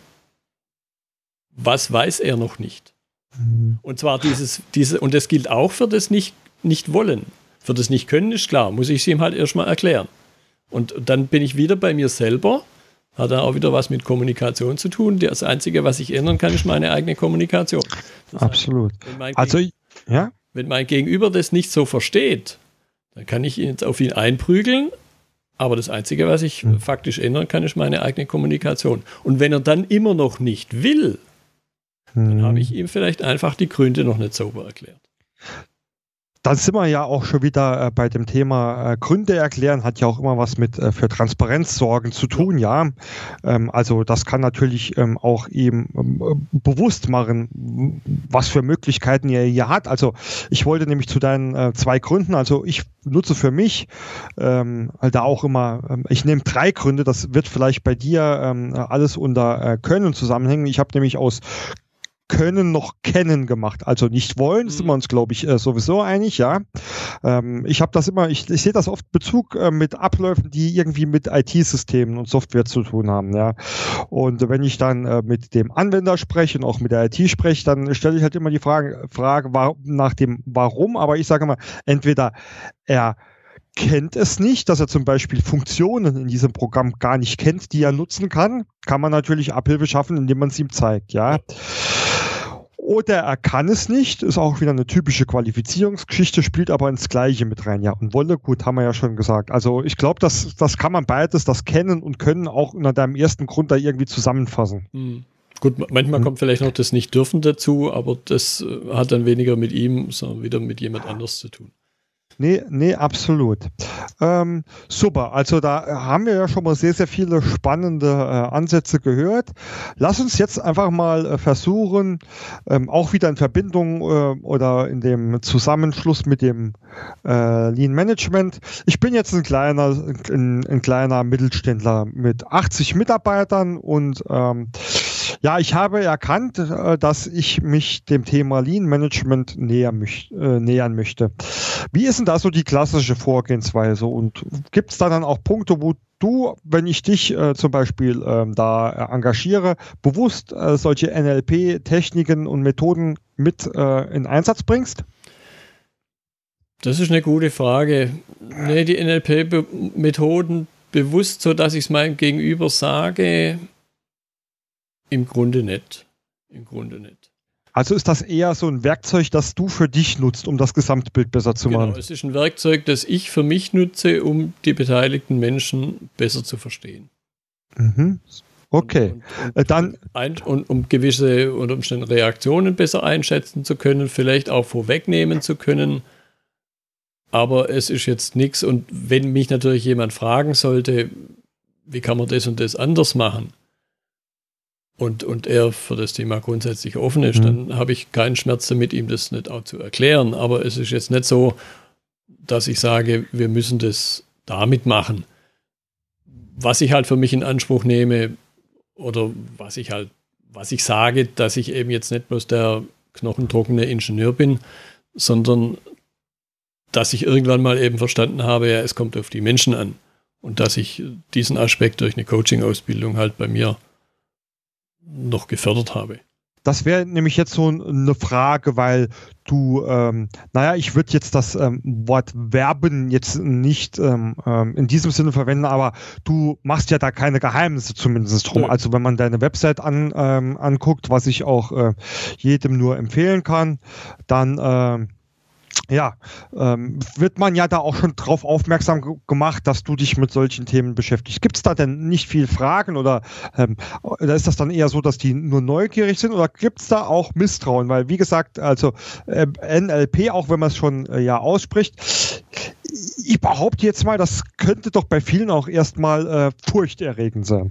was weiß er noch nicht. Mhm. Und zwar dieses, diese, und das gilt auch für das nicht, nicht wollen. Für das nicht können ist klar, muss ich es ihm halt erstmal erklären. Und dann bin ich wieder bei mir selber, hat dann auch wieder was mit Kommunikation zu tun. Das Einzige, was ich ändern kann, ist meine eigene Kommunikation. Das Absolut. Heißt, also, ja? Wenn mein Gegenüber das nicht so versteht, dann kann ich jetzt auf ihn einprügeln, aber das Einzige, was ich hm. faktisch ändern kann, ist meine eigene Kommunikation. Und wenn er dann immer noch nicht will, dann habe ich ihm vielleicht einfach die Gründe noch nicht sauber erklärt. Dann sind wir ja auch schon wieder äh, bei dem Thema äh, Gründe erklären, hat ja auch immer was mit äh, für Transparenz sorgen zu tun, ja. Ähm, also das kann natürlich ähm, auch eben ähm, bewusst machen, was für Möglichkeiten ihr hier hat. Also ich wollte nämlich zu deinen äh, zwei Gründen, also ich nutze für mich ähm, da auch immer, ähm, ich nehme drei Gründe, das wird vielleicht bei dir ähm, alles unter äh, Können zusammenhängen. Ich habe nämlich aus können noch kennen gemacht. Also nicht wollen, mhm. sind wir uns, glaube ich, äh, sowieso einig, ja. Ähm, ich habe das immer, ich, ich sehe das oft Bezug äh, mit Abläufen, die irgendwie mit IT-Systemen und Software zu tun haben, ja. Und wenn ich dann äh, mit dem Anwender spreche und auch mit der IT spreche, dann stelle ich halt immer die Frage, Frage war, nach dem Warum, aber ich sage immer, entweder er kennt es nicht, dass er zum Beispiel Funktionen in diesem Programm gar nicht kennt, die er nutzen kann, kann man natürlich Abhilfe schaffen, indem man es ihm zeigt, ja. Oder er kann es nicht, ist auch wieder eine typische Qualifizierungsgeschichte, spielt aber ins Gleiche mit rein. Ja, und Wolle, gut, haben wir ja schon gesagt. Also ich glaube, das, das kann man beides, das Kennen und Können auch unter deinem ersten Grund da irgendwie zusammenfassen. Mhm. Gut, manchmal mhm. kommt vielleicht noch das Nicht-Dürfen dazu, aber das äh, hat dann weniger mit ihm, sondern wieder mit jemand anders zu tun. Nee, nee, absolut. Ähm, super, also da haben wir ja schon mal sehr, sehr viele spannende äh, Ansätze gehört. Lass uns jetzt einfach mal äh, versuchen, ähm, auch wieder in Verbindung äh, oder in dem Zusammenschluss mit dem äh, Lean Management. Ich bin jetzt ein kleiner, ein, ein kleiner Mittelständler mit 80 Mitarbeitern und ähm, ja, ich habe erkannt, äh, dass ich mich dem Thema Lean Management näher möch, äh, nähern möchte. Wie ist denn da so die klassische Vorgehensweise? Und gibt es da dann auch Punkte, wo du, wenn ich dich äh, zum Beispiel ähm, da engagiere, bewusst äh, solche NLP-Techniken und Methoden mit äh, in Einsatz bringst? Das ist eine gute Frage. Nee, die NLP-Methoden bewusst, so dass ich es meinem Gegenüber sage, im Grunde nicht. Im Grunde nicht. Also ist das eher so ein Werkzeug, das du für dich nutzt, um das Gesamtbild besser zu machen? Genau, es ist ein Werkzeug, das ich für mich nutze, um die beteiligten Menschen besser zu verstehen. Mhm. Okay, und, und, äh, dann und, und um gewisse unter Umständen Reaktionen besser einschätzen zu können, vielleicht auch vorwegnehmen zu können. Aber es ist jetzt nichts. Und wenn mich natürlich jemand fragen sollte, wie kann man das und das anders machen, und, und er für das Thema grundsätzlich offen ist, mhm. dann habe ich keinen Schmerz damit, ihm das nicht auch zu erklären. Aber es ist jetzt nicht so, dass ich sage, wir müssen das damit machen. Was ich halt für mich in Anspruch nehme oder was ich halt, was ich sage, dass ich eben jetzt nicht bloß der knochentrockene Ingenieur bin, sondern dass ich irgendwann mal eben verstanden habe, ja, es kommt auf die Menschen an. Und dass ich diesen Aspekt durch eine Coaching-Ausbildung halt bei mir noch gefördert habe. Das wäre nämlich jetzt so eine Frage, weil du, ähm, naja, ich würde jetzt das ähm, Wort Werben jetzt nicht ähm, ähm, in diesem Sinne verwenden, aber du machst ja da keine Geheimnisse zumindest drum. Ja. Also wenn man deine Website an, ähm, anguckt, was ich auch äh, jedem nur empfehlen kann, dann äh, ja, ähm, wird man ja da auch schon drauf aufmerksam gemacht, dass du dich mit solchen Themen beschäftigst. Gibt es da denn nicht viel Fragen oder, ähm, oder ist das dann eher so, dass die nur neugierig sind oder gibt es da auch Misstrauen? Weil, wie gesagt, also äh, NLP, auch wenn man es schon äh, ja ausspricht, ich behaupte jetzt mal, das könnte doch bei vielen auch erstmal äh, furchterregend sein.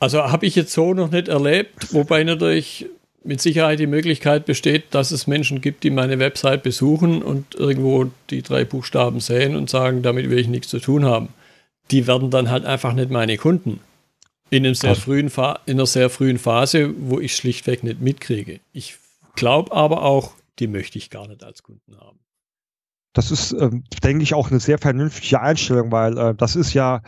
Also habe ich jetzt so noch nicht erlebt, wobei natürlich mit Sicherheit die Möglichkeit besteht, dass es Menschen gibt, die meine Website besuchen und irgendwo die drei Buchstaben sehen und sagen, damit will ich nichts zu tun haben. Die werden dann halt einfach nicht meine Kunden. In, einem sehr frühen in einer sehr frühen Phase, wo ich schlichtweg nicht mitkriege. Ich glaube aber auch, die möchte ich gar nicht als Kunden haben. Das ist, äh, denke ich, auch eine sehr vernünftige Einstellung, weil äh, das ist ja,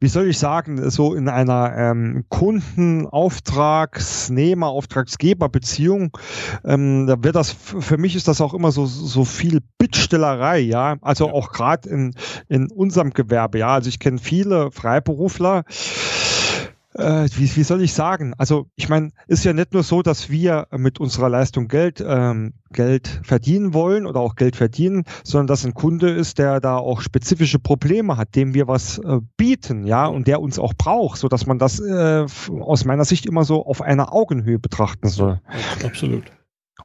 wie soll ich sagen, so in einer ähm, Kundenauftragsnehmer, Auftragsgeber-Beziehung, ähm, da wird das, für mich ist das auch immer so, so viel Bittstellerei, ja. Also auch gerade in, in unserem Gewerbe, ja. Also ich kenne viele Freiberufler, äh, wie, wie soll ich sagen? Also ich meine, ist ja nicht nur so, dass wir mit unserer Leistung Geld, ähm, Geld verdienen wollen oder auch Geld verdienen, sondern dass ein Kunde ist, der da auch spezifische Probleme hat, dem wir was äh, bieten, ja, und der uns auch braucht, so dass man das äh, aus meiner Sicht immer so auf einer Augenhöhe betrachten soll. Absolut.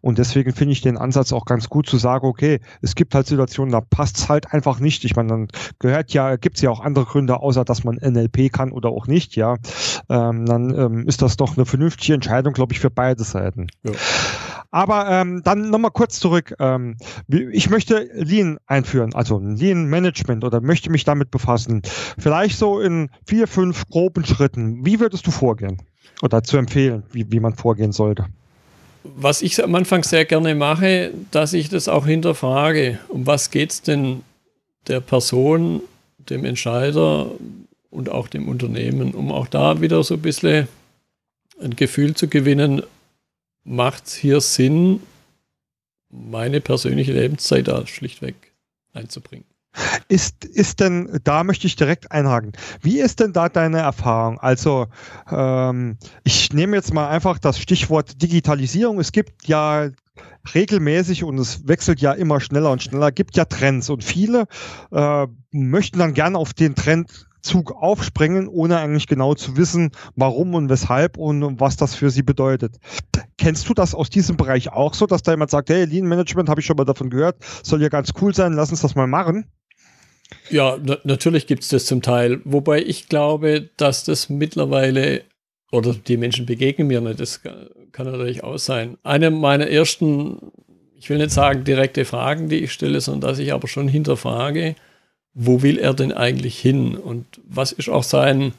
Und deswegen finde ich den Ansatz auch ganz gut zu sagen, okay, es gibt halt Situationen, da passt es halt einfach nicht. Ich meine, dann gehört ja, gibt es ja auch andere Gründe, außer dass man NLP kann oder auch nicht, ja. Ähm, dann ähm, ist das doch eine vernünftige Entscheidung, glaube ich, für beide Seiten. Ja. Aber ähm, dann nochmal kurz zurück. Ähm, ich möchte Lean einführen, also Lean Management oder möchte mich damit befassen. Vielleicht so in vier, fünf groben Schritten. Wie würdest du vorgehen? Oder zu empfehlen, wie, wie man vorgehen sollte? Was ich am Anfang sehr gerne mache, dass ich das auch hinterfrage. Um was geht es denn der Person, dem Entscheider und auch dem Unternehmen, um auch da wieder so ein bisschen ein Gefühl zu gewinnen, macht es hier Sinn, meine persönliche Lebenszeit da schlichtweg einzubringen. Ist, ist denn, da möchte ich direkt einhaken, wie ist denn da deine Erfahrung? Also, ähm, ich nehme jetzt mal einfach das Stichwort Digitalisierung. Es gibt ja regelmäßig und es wechselt ja immer schneller und schneller, gibt ja Trends und viele äh, möchten dann gerne auf den Trendzug aufspringen, ohne eigentlich genau zu wissen, warum und weshalb und was das für sie bedeutet. Kennst du das aus diesem Bereich auch so, dass da jemand sagt, hey, Lean Management habe ich schon mal davon gehört, soll ja ganz cool sein, lass uns das mal machen? Ja, na natürlich gibt es das zum Teil. Wobei ich glaube, dass das mittlerweile, oder die Menschen begegnen mir nicht, das kann natürlich auch sein. Eine meiner ersten, ich will nicht sagen direkte Fragen, die ich stelle, sondern dass ich aber schon hinterfrage, wo will er denn eigentlich hin? Und was ist auch sein,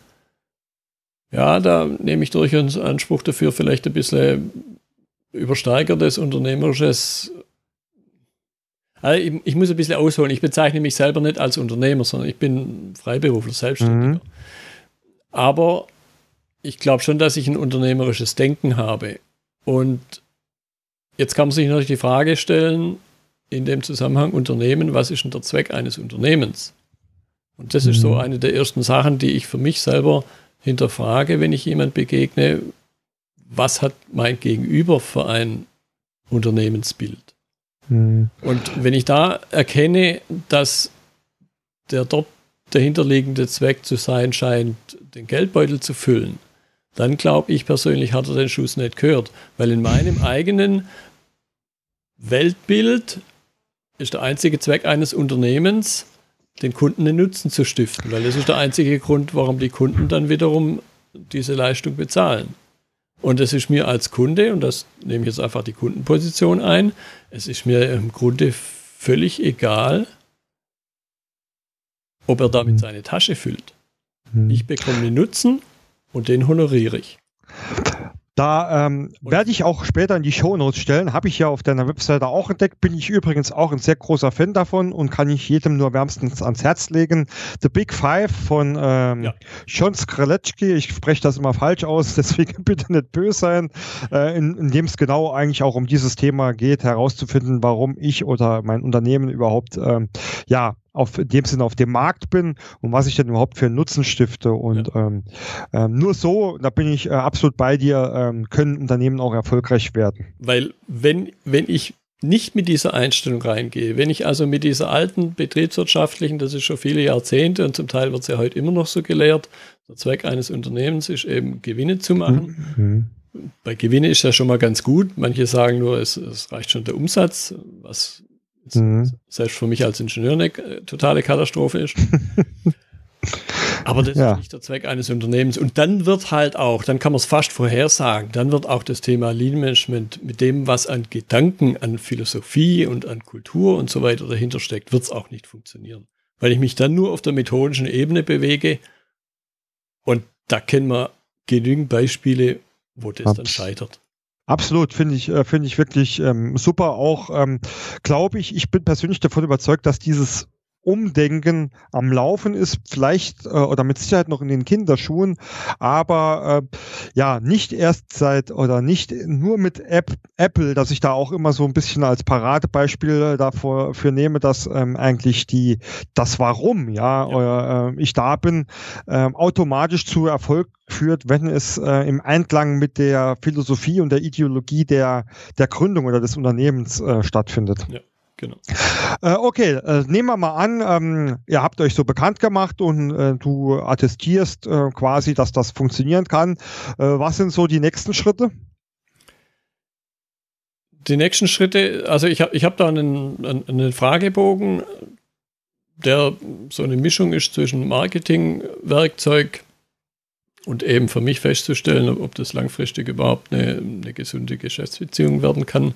ja, da nehme ich durchaus Anspruch dafür, vielleicht ein bisschen übersteigertes unternehmerisches also ich, ich, muss ein bisschen ausholen. Ich bezeichne mich selber nicht als Unternehmer, sondern ich bin Freiberufler, Selbstständiger. Mhm. Aber ich glaube schon, dass ich ein unternehmerisches Denken habe. Und jetzt kann man sich natürlich die Frage stellen, in dem Zusammenhang Unternehmen, was ist denn der Zweck eines Unternehmens? Und das mhm. ist so mhm. eine der ersten Sachen, die ich für mich selber hinterfrage, wenn ich jemand begegne, was hat mein Gegenüber für ein Unternehmensbild? Mhm. Und wenn ich da erkenne, dass der dort dahinterliegende Zweck zu sein scheint, den Geldbeutel zu füllen, dann glaube ich persönlich, hat er den Schuss nicht gehört. Weil in meinem eigenen Weltbild ist der einzige Zweck eines Unternehmens, den Kunden den Nutzen zu stiften, weil das ist der einzige Grund, warum die Kunden dann wiederum diese Leistung bezahlen. Und es ist mir als Kunde, und das nehme ich jetzt einfach die Kundenposition ein, es ist mir im Grunde völlig egal, ob er damit mhm. seine Tasche füllt. Mhm. Ich bekomme den Nutzen und den honoriere ich. Da ähm, werde ich auch später in die Shownotes stellen. Habe ich ja auf deiner Webseite auch entdeckt. Bin ich übrigens auch ein sehr großer Fan davon und kann ich jedem nur wärmstens ans Herz legen. The Big Five von ähm, ja. John Skralecki. Ich spreche das immer falsch aus, deswegen bitte nicht böse sein. Äh, in, in dem es genau eigentlich auch um dieses Thema geht, herauszufinden, warum ich oder mein Unternehmen überhaupt ähm, ja auf in dem Sinne auf dem Markt bin und was ich denn überhaupt für einen Nutzen stifte. Und ja. ähm, ähm, nur so, da bin ich äh, absolut bei dir, ähm, können Unternehmen auch erfolgreich werden. Weil wenn, wenn ich nicht mit dieser Einstellung reingehe, wenn ich also mit dieser alten betriebswirtschaftlichen, das ist schon viele Jahrzehnte und zum Teil wird es ja heute immer noch so gelehrt, der Zweck eines Unternehmens ist eben Gewinne zu machen. Mhm. Bei Gewinne ist ja schon mal ganz gut. Manche sagen nur, es, es reicht schon der Umsatz, was mhm. selbst für mich als Ingenieur eine äh, totale Katastrophe ist. Aber das ja. ist nicht der Zweck eines Unternehmens. Und dann wird halt auch, dann kann man es fast vorhersagen, dann wird auch das Thema Lean Management mit dem, was an Gedanken, an Philosophie und an Kultur und so weiter dahinter steckt, wird es auch nicht funktionieren. Weil ich mich dann nur auf der methodischen Ebene bewege und da kennen wir genügend Beispiele, wo das Abs dann scheitert. Absolut, finde ich, äh, finde ich wirklich ähm, super. Auch ähm, glaube ich, ich bin persönlich davon überzeugt, dass dieses Umdenken am Laufen ist, vielleicht äh, oder mit Sicherheit noch in den Kinderschuhen, aber äh, ja, nicht erst seit oder nicht nur mit App, Apple, dass ich da auch immer so ein bisschen als Paradebeispiel davor für nehme, dass ähm, eigentlich die das Warum, ja, ja. Oder, äh, ich da bin, äh, automatisch zu Erfolg führt, wenn es äh, im Einklang mit der Philosophie und der Ideologie der, der Gründung oder des Unternehmens äh, stattfindet. Ja. Genau. Äh, okay, äh, nehmen wir mal an, ähm, ihr habt euch so bekannt gemacht und äh, du attestierst äh, quasi, dass das funktionieren kann. Äh, was sind so die nächsten Schritte? die nächsten Schritte, also ich habe ich hab da einen, einen Fragebogen, der so eine Mischung ist zwischen Marketing, Werkzeug und eben für mich festzustellen, ob das langfristig überhaupt eine, eine gesunde Geschäftsbeziehung werden kann.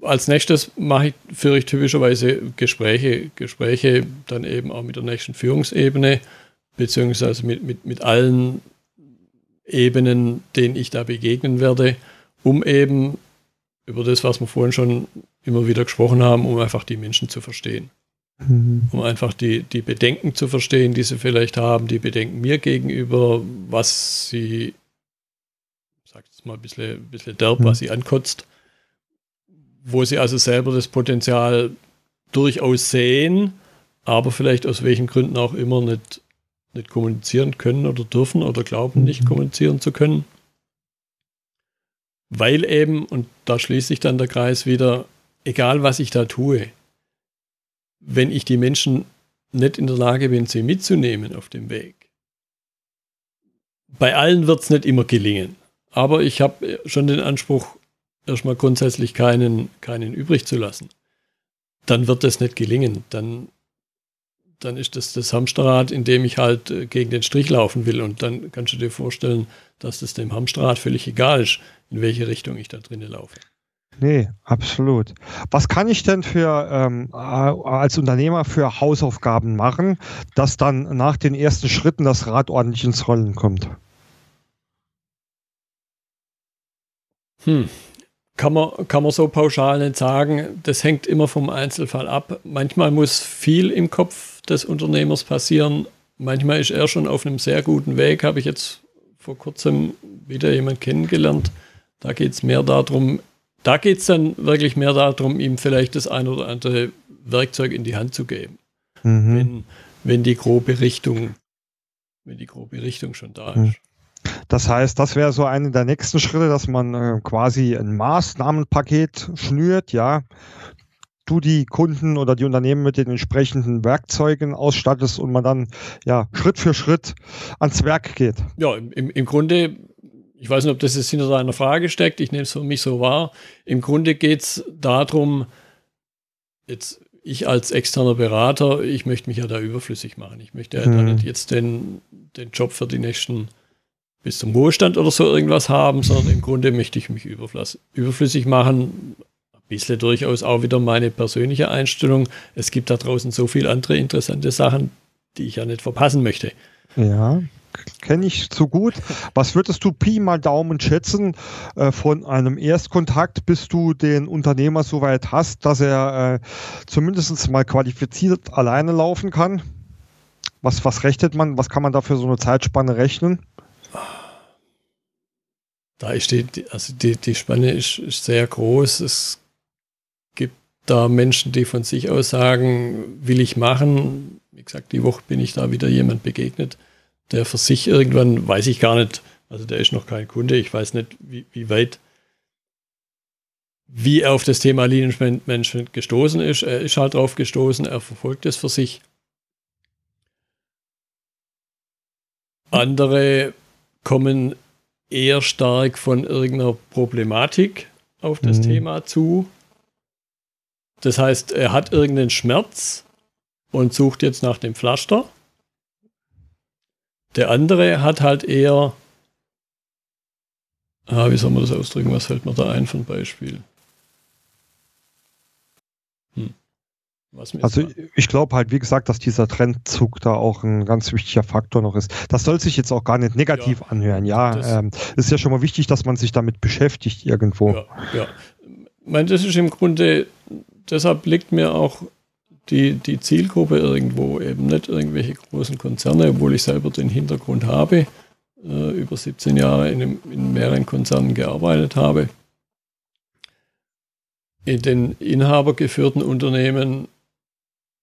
Als nächstes mache ich, führe ich typischerweise Gespräche, Gespräche dann eben auch mit der nächsten Führungsebene, beziehungsweise mit, mit, mit allen Ebenen, denen ich da begegnen werde, um eben über das, was wir vorhin schon immer wieder gesprochen haben, um einfach die Menschen zu verstehen. Mhm. Um einfach die, die Bedenken zu verstehen, die sie vielleicht haben, die Bedenken mir gegenüber, was sie, sag jetzt mal ein bisschen, ein bisschen derb, mhm. was sie ankotzt, wo sie also selber das Potenzial durchaus sehen, aber vielleicht aus welchen Gründen auch immer nicht, nicht kommunizieren können oder dürfen oder glauben, nicht mhm. kommunizieren zu können. Weil eben, und da schließt sich dann der Kreis wieder, egal was ich da tue, wenn ich die Menschen nicht in der Lage bin, sie mitzunehmen auf dem Weg. Bei allen wird es nicht immer gelingen, aber ich habe schon den Anspruch, erstmal grundsätzlich keinen, keinen übrig zu lassen. Dann wird das nicht gelingen. Dann, dann ist das das Hamsterrad, in dem ich halt äh, gegen den Strich laufen will. Und dann kannst du dir vorstellen, dass das dem Hamsterrad völlig egal ist, in welche Richtung ich da drinnen laufe. Nee, absolut. Was kann ich denn für ähm, als Unternehmer für Hausaufgaben machen, dass dann nach den ersten Schritten das Rad ordentlich ins Rollen kommt? Hm. Kann man, kann man so pauschal nicht sagen. Das hängt immer vom Einzelfall ab. Manchmal muss viel im Kopf des Unternehmers passieren. Manchmal ist er schon auf einem sehr guten Weg. Habe ich jetzt vor kurzem wieder jemand kennengelernt. Da geht es mehr darum, da geht es dann wirklich mehr darum, ihm vielleicht das ein oder andere Werkzeug in die Hand zu geben. Mhm. Wenn, wenn die grobe Richtung, wenn die grobe Richtung schon da mhm. Das heißt, das wäre so einer der nächsten Schritte, dass man äh, quasi ein Maßnahmenpaket schnürt, ja. Du die Kunden oder die Unternehmen mit den entsprechenden Werkzeugen ausstattest und man dann ja Schritt für Schritt ans Werk geht. Ja, im, im Grunde ich weiß nicht, ob das jetzt hinter deiner Frage steckt, ich nehme es für mich so wahr. Im Grunde geht es darum, jetzt ich als externer Berater, ich möchte mich ja da überflüssig machen. Ich möchte ja hm. nicht jetzt den, den Job für die nächsten bis zum Ruhestand oder so irgendwas haben, sondern im Grunde möchte ich mich überflüssig machen. Ein bisschen durchaus auch wieder meine persönliche Einstellung. Es gibt da draußen so viele andere interessante Sachen, die ich ja nicht verpassen möchte. Ja kenne ich zu gut. Was würdest du Pi mal Daumen schätzen äh, von einem Erstkontakt, bis du den Unternehmer so weit hast, dass er äh, zumindest mal qualifiziert alleine laufen kann? Was, was rechnet man? Was kann man da für so eine Zeitspanne rechnen? Da die, also die, die Spanne ist, ist sehr groß. Es gibt da Menschen, die von sich aus sagen, will ich machen. Wie gesagt, die Woche bin ich da wieder jemand begegnet der für sich irgendwann, weiß ich gar nicht, also der ist noch kein Kunde, ich weiß nicht, wie, wie weit, wie er auf das Thema Lean Management gestoßen ist. Er ist halt drauf gestoßen, er verfolgt es für sich. Andere kommen eher stark von irgendeiner Problematik auf das mhm. Thema zu. Das heißt, er hat irgendeinen Schmerz und sucht jetzt nach dem Pflaster. Der andere hat halt eher, ah, wie soll man das ausdrücken, was fällt mir da ein von Beispiel? Also ich glaube halt, wie gesagt, dass dieser Trendzug da auch ein ganz wichtiger Faktor noch ist. Das soll sich jetzt auch gar nicht negativ ja, anhören. Ja, ähm, ist ja schon mal wichtig, dass man sich damit beschäftigt irgendwo. Ja, ja. Ich meine, das ist im Grunde, deshalb liegt mir auch die, die Zielgruppe irgendwo, eben nicht irgendwelche großen Konzerne, obwohl ich selber den Hintergrund habe, äh, über 17 Jahre in, in mehreren Konzernen gearbeitet habe. In den inhabergeführten Unternehmen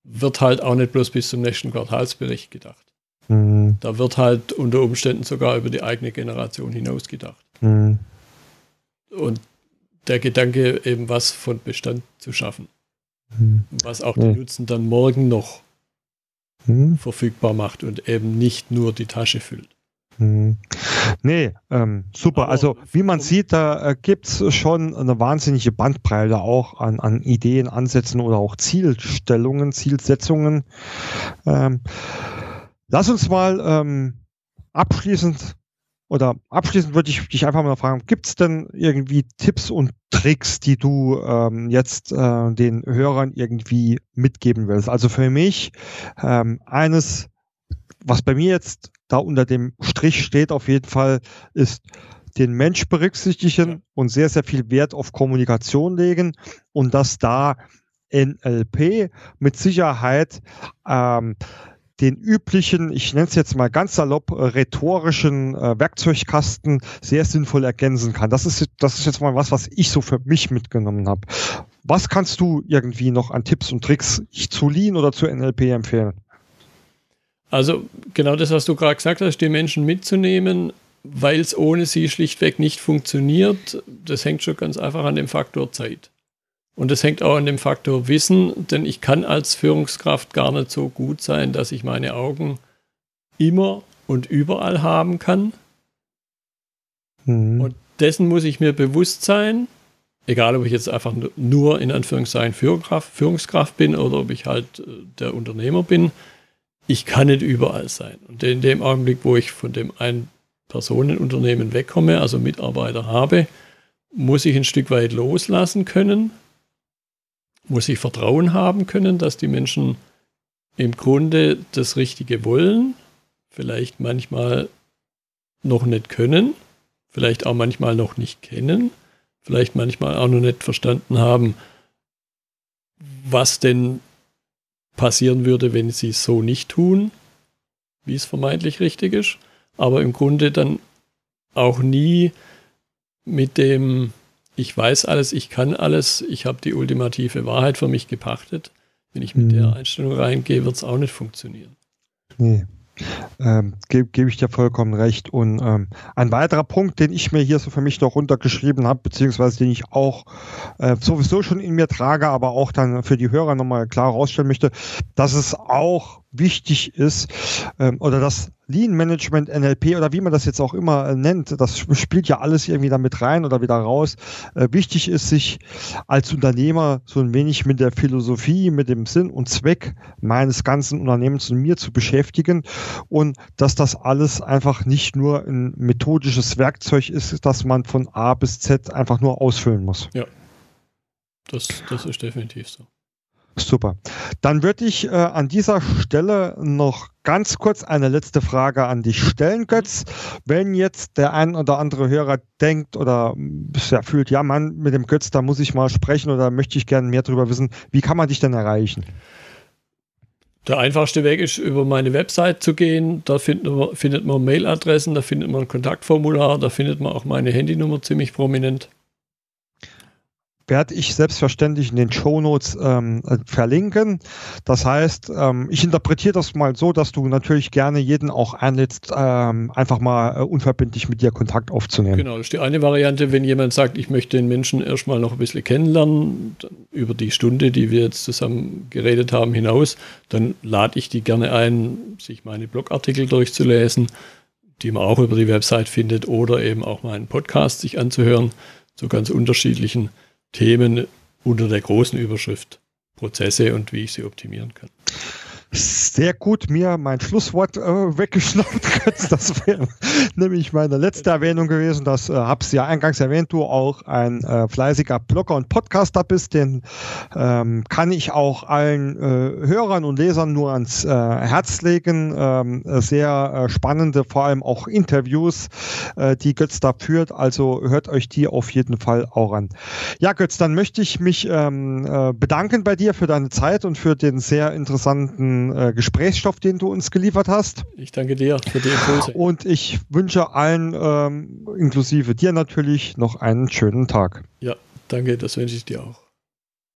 wird halt auch nicht bloß bis zum nächsten Quartalsbericht gedacht. Mhm. Da wird halt unter Umständen sogar über die eigene Generation hinaus gedacht. Mhm. Und der Gedanke, eben was von Bestand zu schaffen. Hm. Was auch die Nutzen dann morgen noch hm. verfügbar macht und eben nicht nur die Tasche füllt. Hm. Nee, ähm, super. Aber also wie man sieht, da äh, gibt es schon eine wahnsinnige Bandbreite auch an, an Ideen, Ansätzen oder auch Zielstellungen, Zielsetzungen. Ähm, lass uns mal ähm, abschließend oder abschließend würde ich dich einfach mal fragen, gibt es denn irgendwie Tipps und Tricks, die du ähm, jetzt äh, den Hörern irgendwie mitgeben willst? Also für mich ähm, eines, was bei mir jetzt da unter dem Strich steht auf jeden Fall, ist den Mensch berücksichtigen und sehr, sehr viel Wert auf Kommunikation legen und dass da NLP mit Sicherheit ähm, den üblichen, ich nenne es jetzt mal ganz salopp, äh, rhetorischen äh, Werkzeugkasten sehr sinnvoll ergänzen kann. Das ist, das ist jetzt mal was, was ich so für mich mitgenommen habe. Was kannst du irgendwie noch an Tipps und Tricks zu Lean oder zu NLP empfehlen? Also genau das, was du gerade gesagt hast, die Menschen mitzunehmen, weil es ohne sie schlichtweg nicht funktioniert, das hängt schon ganz einfach an dem Faktor Zeit. Und das hängt auch an dem Faktor Wissen, denn ich kann als Führungskraft gar nicht so gut sein, dass ich meine Augen immer und überall haben kann. Mhm. Und dessen muss ich mir bewusst sein, egal ob ich jetzt einfach nur in Anführungszeichen Führungskraft, Führungskraft bin oder ob ich halt äh, der Unternehmer bin. Ich kann nicht überall sein. Und in dem Augenblick, wo ich von dem ein Personenunternehmen wegkomme, also Mitarbeiter habe, muss ich ein Stück weit loslassen können muss ich Vertrauen haben können, dass die Menschen im Grunde das Richtige wollen, vielleicht manchmal noch nicht können, vielleicht auch manchmal noch nicht kennen, vielleicht manchmal auch noch nicht verstanden haben, was denn passieren würde, wenn sie es so nicht tun, wie es vermeintlich richtig ist, aber im Grunde dann auch nie mit dem ich weiß alles, ich kann alles, ich habe die ultimative Wahrheit für mich gepachtet. Wenn ich mit mhm. der Einstellung reingehe, wird es auch nicht funktionieren. Nee. Ähm, Gebe geb ich dir vollkommen recht. Und ähm, ein weiterer Punkt, den ich mir hier so für mich noch runtergeschrieben habe, beziehungsweise den ich auch äh, sowieso schon in mir trage, aber auch dann für die Hörer nochmal klar herausstellen möchte, dass es auch wichtig ist ähm, oder dass Lean Management, NLP oder wie man das jetzt auch immer äh, nennt, das spielt ja alles irgendwie da mit rein oder wieder raus. Äh, wichtig ist, sich als Unternehmer so ein wenig mit der Philosophie, mit dem Sinn und Zweck meines ganzen Unternehmens und mir zu beschäftigen und dass das alles einfach nicht nur ein methodisches Werkzeug ist, das man von A bis Z einfach nur ausfüllen muss. Ja, das, das ist definitiv so. Super. Dann würde ich äh, an dieser Stelle noch ganz kurz eine letzte Frage an dich stellen, Götz. Wenn jetzt der ein oder andere Hörer denkt oder ja, fühlt, ja, Mann, mit dem Götz, da muss ich mal sprechen oder möchte ich gerne mehr darüber wissen, wie kann man dich denn erreichen? Der einfachste Weg ist, über meine Website zu gehen. Da findet man, findet man Mailadressen, da findet man ein Kontaktformular, da findet man auch meine Handynummer ziemlich prominent werde ich selbstverständlich in den Shownotes ähm, verlinken. Das heißt, ähm, ich interpretiere das mal so, dass du natürlich gerne jeden auch einlädst, ähm, einfach mal äh, unverbindlich mit dir Kontakt aufzunehmen. Genau, das ist die eine Variante, wenn jemand sagt, ich möchte den Menschen erstmal noch ein bisschen kennenlernen, über die Stunde, die wir jetzt zusammen geredet haben, hinaus, dann lade ich die gerne ein, sich meine Blogartikel durchzulesen, die man auch über die Website findet, oder eben auch meinen Podcast sich anzuhören, zu ganz unterschiedlichen Themen unter der großen Überschrift Prozesse und wie ich sie optimieren kann sehr gut mir mein Schlusswort äh, weggeschnappt. Das wäre nämlich meine letzte Erwähnung gewesen. Das äh, hab's ja eingangs erwähnt, du auch ein äh, fleißiger Blogger und Podcaster bist. Den ähm, kann ich auch allen äh, Hörern und Lesern nur ans äh, Herz legen. Ähm, sehr äh, spannende, vor allem auch Interviews, äh, die Götz da führt. Also hört euch die auf jeden Fall auch an. Ja, Götz, dann möchte ich mich ähm, äh, bedanken bei dir für deine Zeit und für den sehr interessanten äh, Gesprächsstoff, den du uns geliefert hast. Ich danke dir für die Impulse. Und ich wünsche allen, ähm, inklusive dir natürlich, noch einen schönen Tag. Ja, danke, das wünsche ich dir auch.